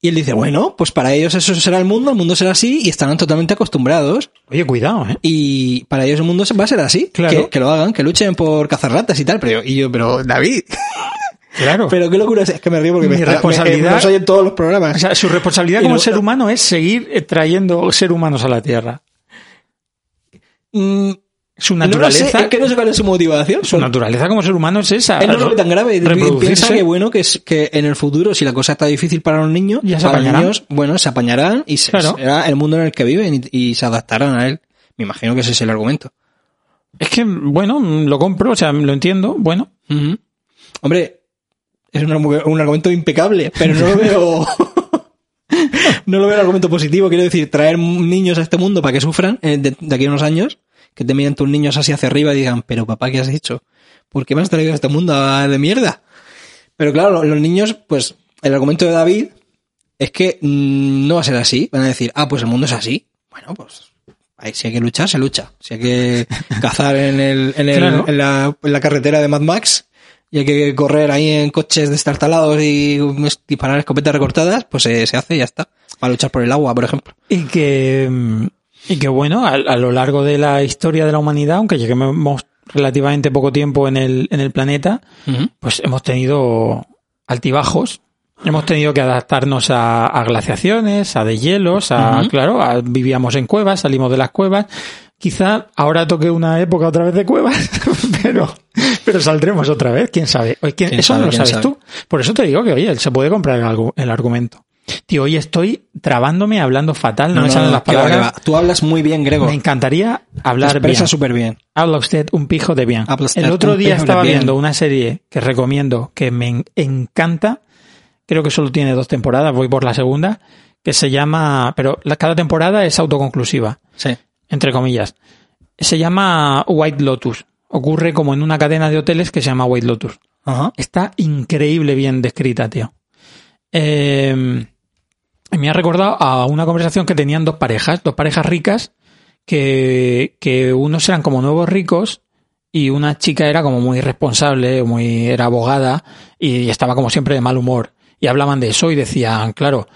Y él dice, bueno, pues para ellos eso será el mundo, el mundo será así y estarán totalmente acostumbrados. Oye, cuidado, ¿eh? Y para ellos el mundo va a ser así. Claro. Que, que lo hagan, que luchen por cazar ratas y tal. Pero yo, y yo, pero David, Claro. pero qué locura es, es que me río porque Mi me, está- me- responsabilidad- en todos los programas. o sea, su responsabilidad como luego- ser humano es seguir eh, trayendo ser humanos a la Tierra. Mm, Su no naturaleza, sé, es que no sé cuál es su motivación. su naturaleza como ser humano es esa. Él no lo ve tan grave. Piensa que bueno, que, es, que en el futuro, si la cosa está difícil para los niños, Ya se para niños, bueno, se apañarán y se- Claro. será el mundo en el que viven y, y se adaptarán a él. Me imagino que ese es el argumento. Es que, bueno, lo compro, o sea, lo entiendo, bueno. Hombre, es un argumento impecable, pero no lo veo. no lo veo el argumento positivo. Quiero decir, traer niños a este mundo para que sufran eh, de, de aquí a unos años, que te miren tus niños así hacia arriba y digan, pero papá, ¿qué has hecho? ¿Por qué me has traído a este mundo de mierda? Pero claro, lo- los niños, pues, el argumento de David es que mm, no va a ser así. Van a decir, ah, pues el mundo es así. Bueno, pues ahí, si hay que luchar, se lucha. Si hay que cazar en, el, en, el- Claro. en, la, en la carretera de Mad Max y hay que correr ahí en coches destartalados y disparar escopetas recortadas, pues se, se hace y ya está. Para luchar por el agua, por ejemplo. Y que, mm, y que bueno, a, a lo largo de la historia de la humanidad, aunque lleguemos relativamente poco tiempo en el, en el planeta, pues hemos tenido altibajos. Hemos tenido que adaptarnos a, a glaciaciones, a deshielos, a, claro, a- vivíamos en cuevas, salimos de las cuevas. Quizá ahora toque una época otra vez de cuevas, pero, pero saldremos otra vez, quién sabe. Oye, ¿quién- ¿Quién eso sabe, no lo sabes sabe? tú. Por eso te digo que, oye, se puede comprar el, el argumento. Tío, hoy estoy trabándome, hablando fatal, no, me salen las va, palabras. va. Tú hablas muy bien, Grego. Me encantaría Te hablar bien. expresas súper bien. Habla usted un pijo de bien. Habla usted El otro día estaba bien. viendo una serie que recomiendo, que me en- encanta. Creo que solo tiene dos temporadas, voy por la segunda, que se llama, pero la- cada temporada es autoconclusiva, Sí. entre comillas. Se llama White Lotus. Ocurre como en una cadena de hoteles que se llama White Lotus. Ajá. Está increíble bien descrita, tío. Eh, me ha recordado a una conversación que tenían dos parejas, dos parejas ricas, que, que unos eran como nuevos ricos y una chica era como muy responsable, muy, era abogada y estaba como siempre de mal humor. Y hablaban de eso y decían, claro,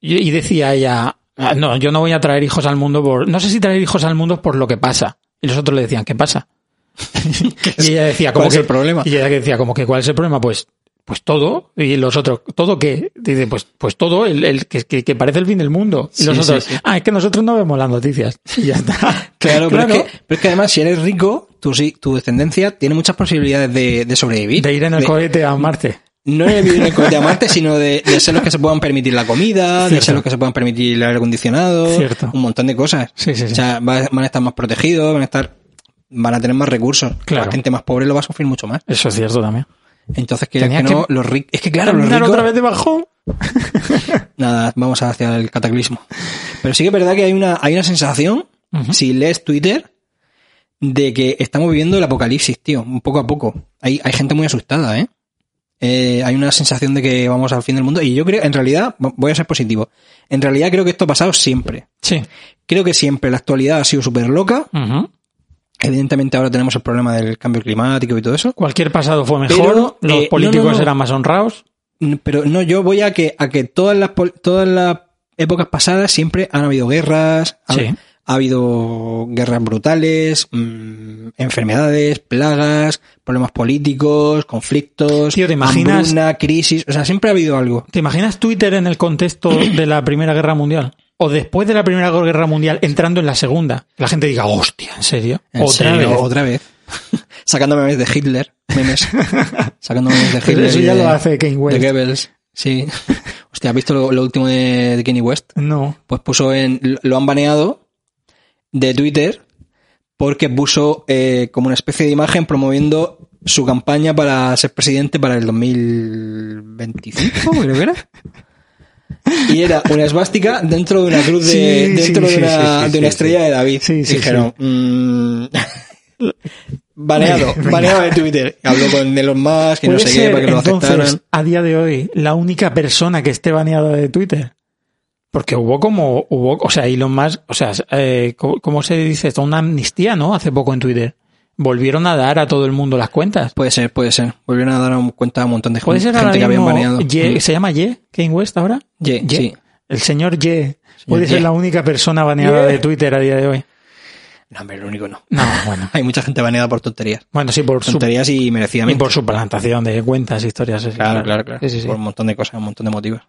y, decía ella, "Ah, no, yo no voy a traer hijos al mundo por, no sé si traer hijos al mundo es por lo que pasa. Y los otros le decían, ¿qué pasa? y ella decía, como ¿Cuál es el problema? Y ella que decía, como que, ¿cuál es el problema? Pues, pues todo. Y los otros, ¿todo qué? Dice, pues, pues todo, el, el que, que, que parece el fin del mundo. Y Sí, los otros, sí. ah, es que nosotros no vemos las noticias. Y ya está. Claro, Pero, es que, pero es que además, si eres rico, tu, tu descendencia tiene muchas posibilidades de, de sobrevivir. De ir en el De- cohete a Marte. No de vivir en el cohete a Marte, sino de, de ser los que se puedan permitir la comida, de ser los que se puedan permitir el aire acondicionado, Cierto. un montón de cosas. Sí, sí, sí. O sea, va- van a estar más protegidos, van a estar, van a tener más recursos. Claro. La gente más pobre lo va a sufrir mucho más. Eso es cierto también. Entonces, que, que no, que los ricos, es que claro, los ricos, otra vez de bajón. nada, vamos hacia el cataclismo. Pero sí que es verdad que hay una, hay una sensación, si lees Twitter, de que estamos viviendo el apocalipsis, tío, un poco a poco. Hay, hay gente muy asustada, ¿eh? Eh, hay una sensación de que vamos al fin del mundo. Y yo creo, en realidad, voy a ser positivo. En realidad creo que esto ha pasado siempre. Sí. Creo que siempre la actualidad ha sido súper loca. Evidentemente ahora tenemos el problema del cambio climático y todo eso. Cualquier pasado fue mejor. Pero, los eh, políticos no, no, no. eran más honrados. Mm, Pero no, yo voy a que, a que todas las, todas las épocas pasadas siempre han habido guerras, ha, Sí. ha habido guerras brutales, mm, enfermedades, plagas, problemas políticos, conflictos, Tío, ¿te imaginas- hambruna, crisis, o sea, siempre ha habido algo. ¿Te imaginas Twitter en el contexto de la Primera Guerra Mundial? O después de la Primera Guerra Mundial entrando en la Segunda. La gente diga, hostia, ¿en serio? ¿En Otra serio? vez. Otra vez. Sacando memes de Hitler, memes. Sacando memes de Hitler. eso ya de- lo hace Kanye West. De Goebbels, sí. Hostia, ¿has visto lo, lo último de, de Kanye West? No. Pues puso en, lo han baneado de Twitter porque puso eh, como una especie de imagen promoviendo su campaña para ser presidente para el 2025, creo que era. Y era una esvástica dentro de una cruz de, Sí, dentro sí, de, una, sí, de estrella de David. Sí, sí, y dijeron, mm, baneado, baneado de Twitter. Habló con Elon Musk que no sé qué para que lo entonces, aceptaran. a día de hoy, la única persona que esté baneada de Twitter. Porque hubo como, hubo, o sea, Elon Musk, o sea, eh, ¿cómo, cómo se dice esto? Una amnistía, ¿no? Hace poco en Twitter. Volvieron a dar a todo el mundo las cuentas. Puede ser, puede ser. Volvieron a dar cuenta a un montón de Puede gente, ser ahora gente que habían baneado. Ye- Mm. ¿Se llama Ye? ¿Kane West ahora? Ye, Ye. sí. El señor Ye. Puede ser Ye. la única persona baneada Ye. de Twitter a día de hoy. No, hombre, lo único no. No, bueno. Hay mucha gente baneada por tonterías. Bueno, sí, por su, Tonterías y y merecidamente. por suplantación de cuentas, historias. sí, sí, Claro, claro, claro. Sí, sí. Por un montón de cosas, un montón de motivos.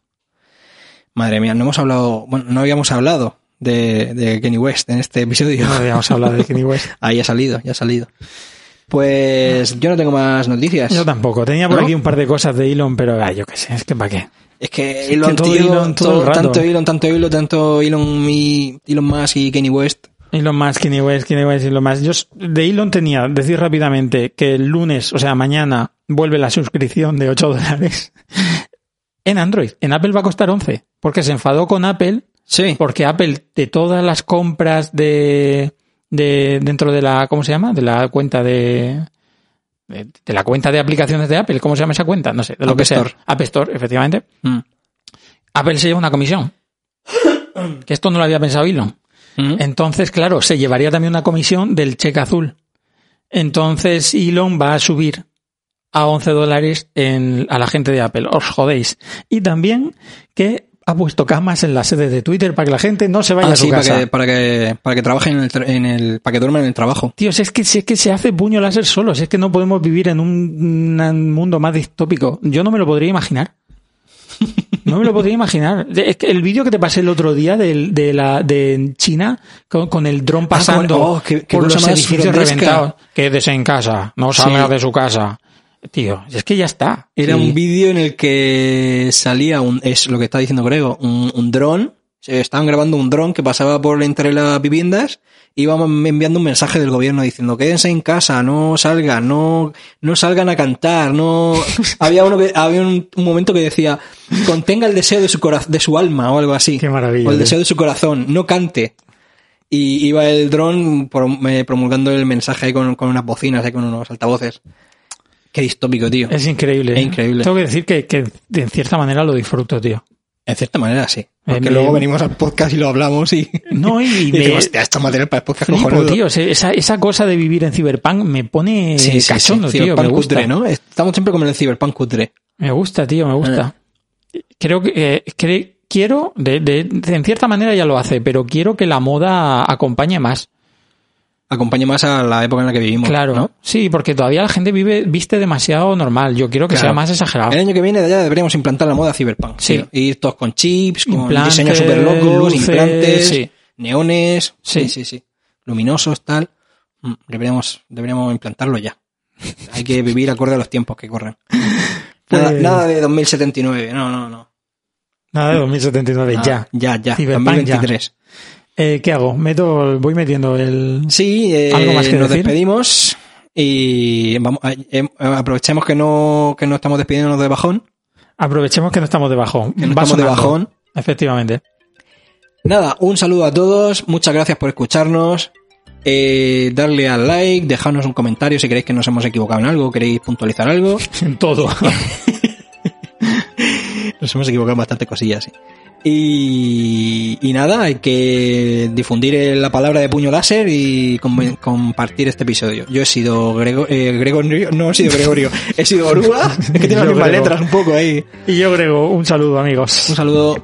Madre mía, no hemos hablado, bueno, no habíamos hablado de, de Kenny West en este episodio. No habíamos hablado de Kanye West. Ahí ha salido, ya ha salido. Pues yo no tengo más noticias. Yo tampoco. Tenía por ¿No? aquí un par de cosas de Elon, pero ah, yo qué sé, es que para qué. Es que que Elon, todo tío, Elon todo el todo- rato. tanto Elon, tanto Elon, tanto Elon y Elon Musk y Kenny West. Elon Musk, Kanye West, Kanye West, Elon Musk. Yo de Elon tenía, decir rápidamente, que el lunes, o sea, mañana, vuelve la suscripción de 8 dólares en Android. En Apple va a costar 11, porque se enfadó con Apple, Sí. porque Apple, de todas las compras de, de dentro de la, ¿cómo se llama? De la cuenta de, de, de la cuenta de aplicaciones de Apple, ¿cómo se llama esa cuenta? No sé, de lo App que sea. Store. App Store, efectivamente. Mm. Apple se lleva una comisión. Que esto no lo había pensado Elon. Mm. Entonces, claro, se llevaría también una comisión del cheque azul. Entonces, Elon va a subir a 11 dólares en, a la gente de Apple. Os jodéis. Y también que ha puesto camas en la sede de Twitter para que la gente no se vaya Ah, a su sí, para casa. que, para que, para que trabajen en el, en el, para que duerman en el trabajo. Tío, si es que, si es que se hace puño láser solo, si es que no podemos vivir en un, un mundo más distópico. Yo no me lo podría imaginar. No me lo podría imaginar. Es que el vídeo que te pasé el otro día del- de, la, de China con, con el dron pasando oh, qué- qué por los edificios reventados. Quédese en casa, no salga Sí. de su casa. Tío, es que ya está. Era Sí. un vídeo en el que salía un, es lo que está diciendo Grego, un, un dron. Se estaban grabando un dron que pasaba por entre las viviendas y iban enviando un mensaje del gobierno diciendo quédense en casa, no salgan, no, no salgan a cantar, no. había uno que, había un, un momento que decía contenga el deseo de su corazón, de su alma o algo así. Qué maravilla, O el tío. deseo de su corazón, no cante. Y iba el dron eh, promulgando el mensaje ahí con, con unas bocinas, ahí con unos altavoces. Qué distópico, tío. Es increíble. Es increíble. Tengo que decir que, que en cierta manera lo disfruto, tío. En cierta manera, sí. Porque luego venimos al podcast y lo hablamos y, No, y, y me- decimos, esto material para el podcast Flipo, cojonudo". tío. Esa, esa cosa de vivir en Cyberpunk me pone Sí, sí, cachondo, sí. tío. Me gusta. cutre, ¿no? Estamos siempre como en el Cyberpunk cutre. Me gusta, tío, me gusta. Creo que eh, cre- quiero, de, de- de- en cierta manera ya lo hace, pero quiero que la moda acompañe más. Acompañe más a la época en la que vivimos. Claro, ¿no? sí, porque todavía la gente vive, viste demasiado normal. Yo quiero que Claro. sea más exagerado. El año que viene ya deberíamos implantar la moda cyberpunk. Sí. Ir todos con chips, con Implantes, diseños super locos, implantes, sí. neones, sí. Sí. sí, luminosos, tal. Mm, Deberíamos, deberíamos implantarlo ya. Hay que vivir acorde a los tiempos que corren. Nada, Pues- nada de 2079, no, no, no. Nada de 2079, Ah, ya. Ya, ya. Cyberpunk, 2023. Eh, ¿Qué hago? Meto, voy metiendo el... Sí, eh, ¿Algo más que nos decir? despedimos y vamos, a- em- aprovechemos que no, que no estamos despidiéndonos de bajón. Aprovechemos que no estamos de bajón. Que no estamos de bajón. Efectivamente. Nada, un saludo a todos, muchas gracias por escucharnos. Eh, darle al like, dejarnos un comentario si queréis que nos hemos equivocado en algo, queréis puntualizar algo. En todo. Nos hemos equivocado en bastantes cosillas. sí. Y, y nada, hay que difundir la palabra de puño láser y com- compartir este episodio. Yo he sido Grego- eh, Gregorio, no he sido Gregorio, he sido Oruga, es que tiene las mismas Grego. letras un poco ahí. y yo agrego un saludo, amigos. Un saludo.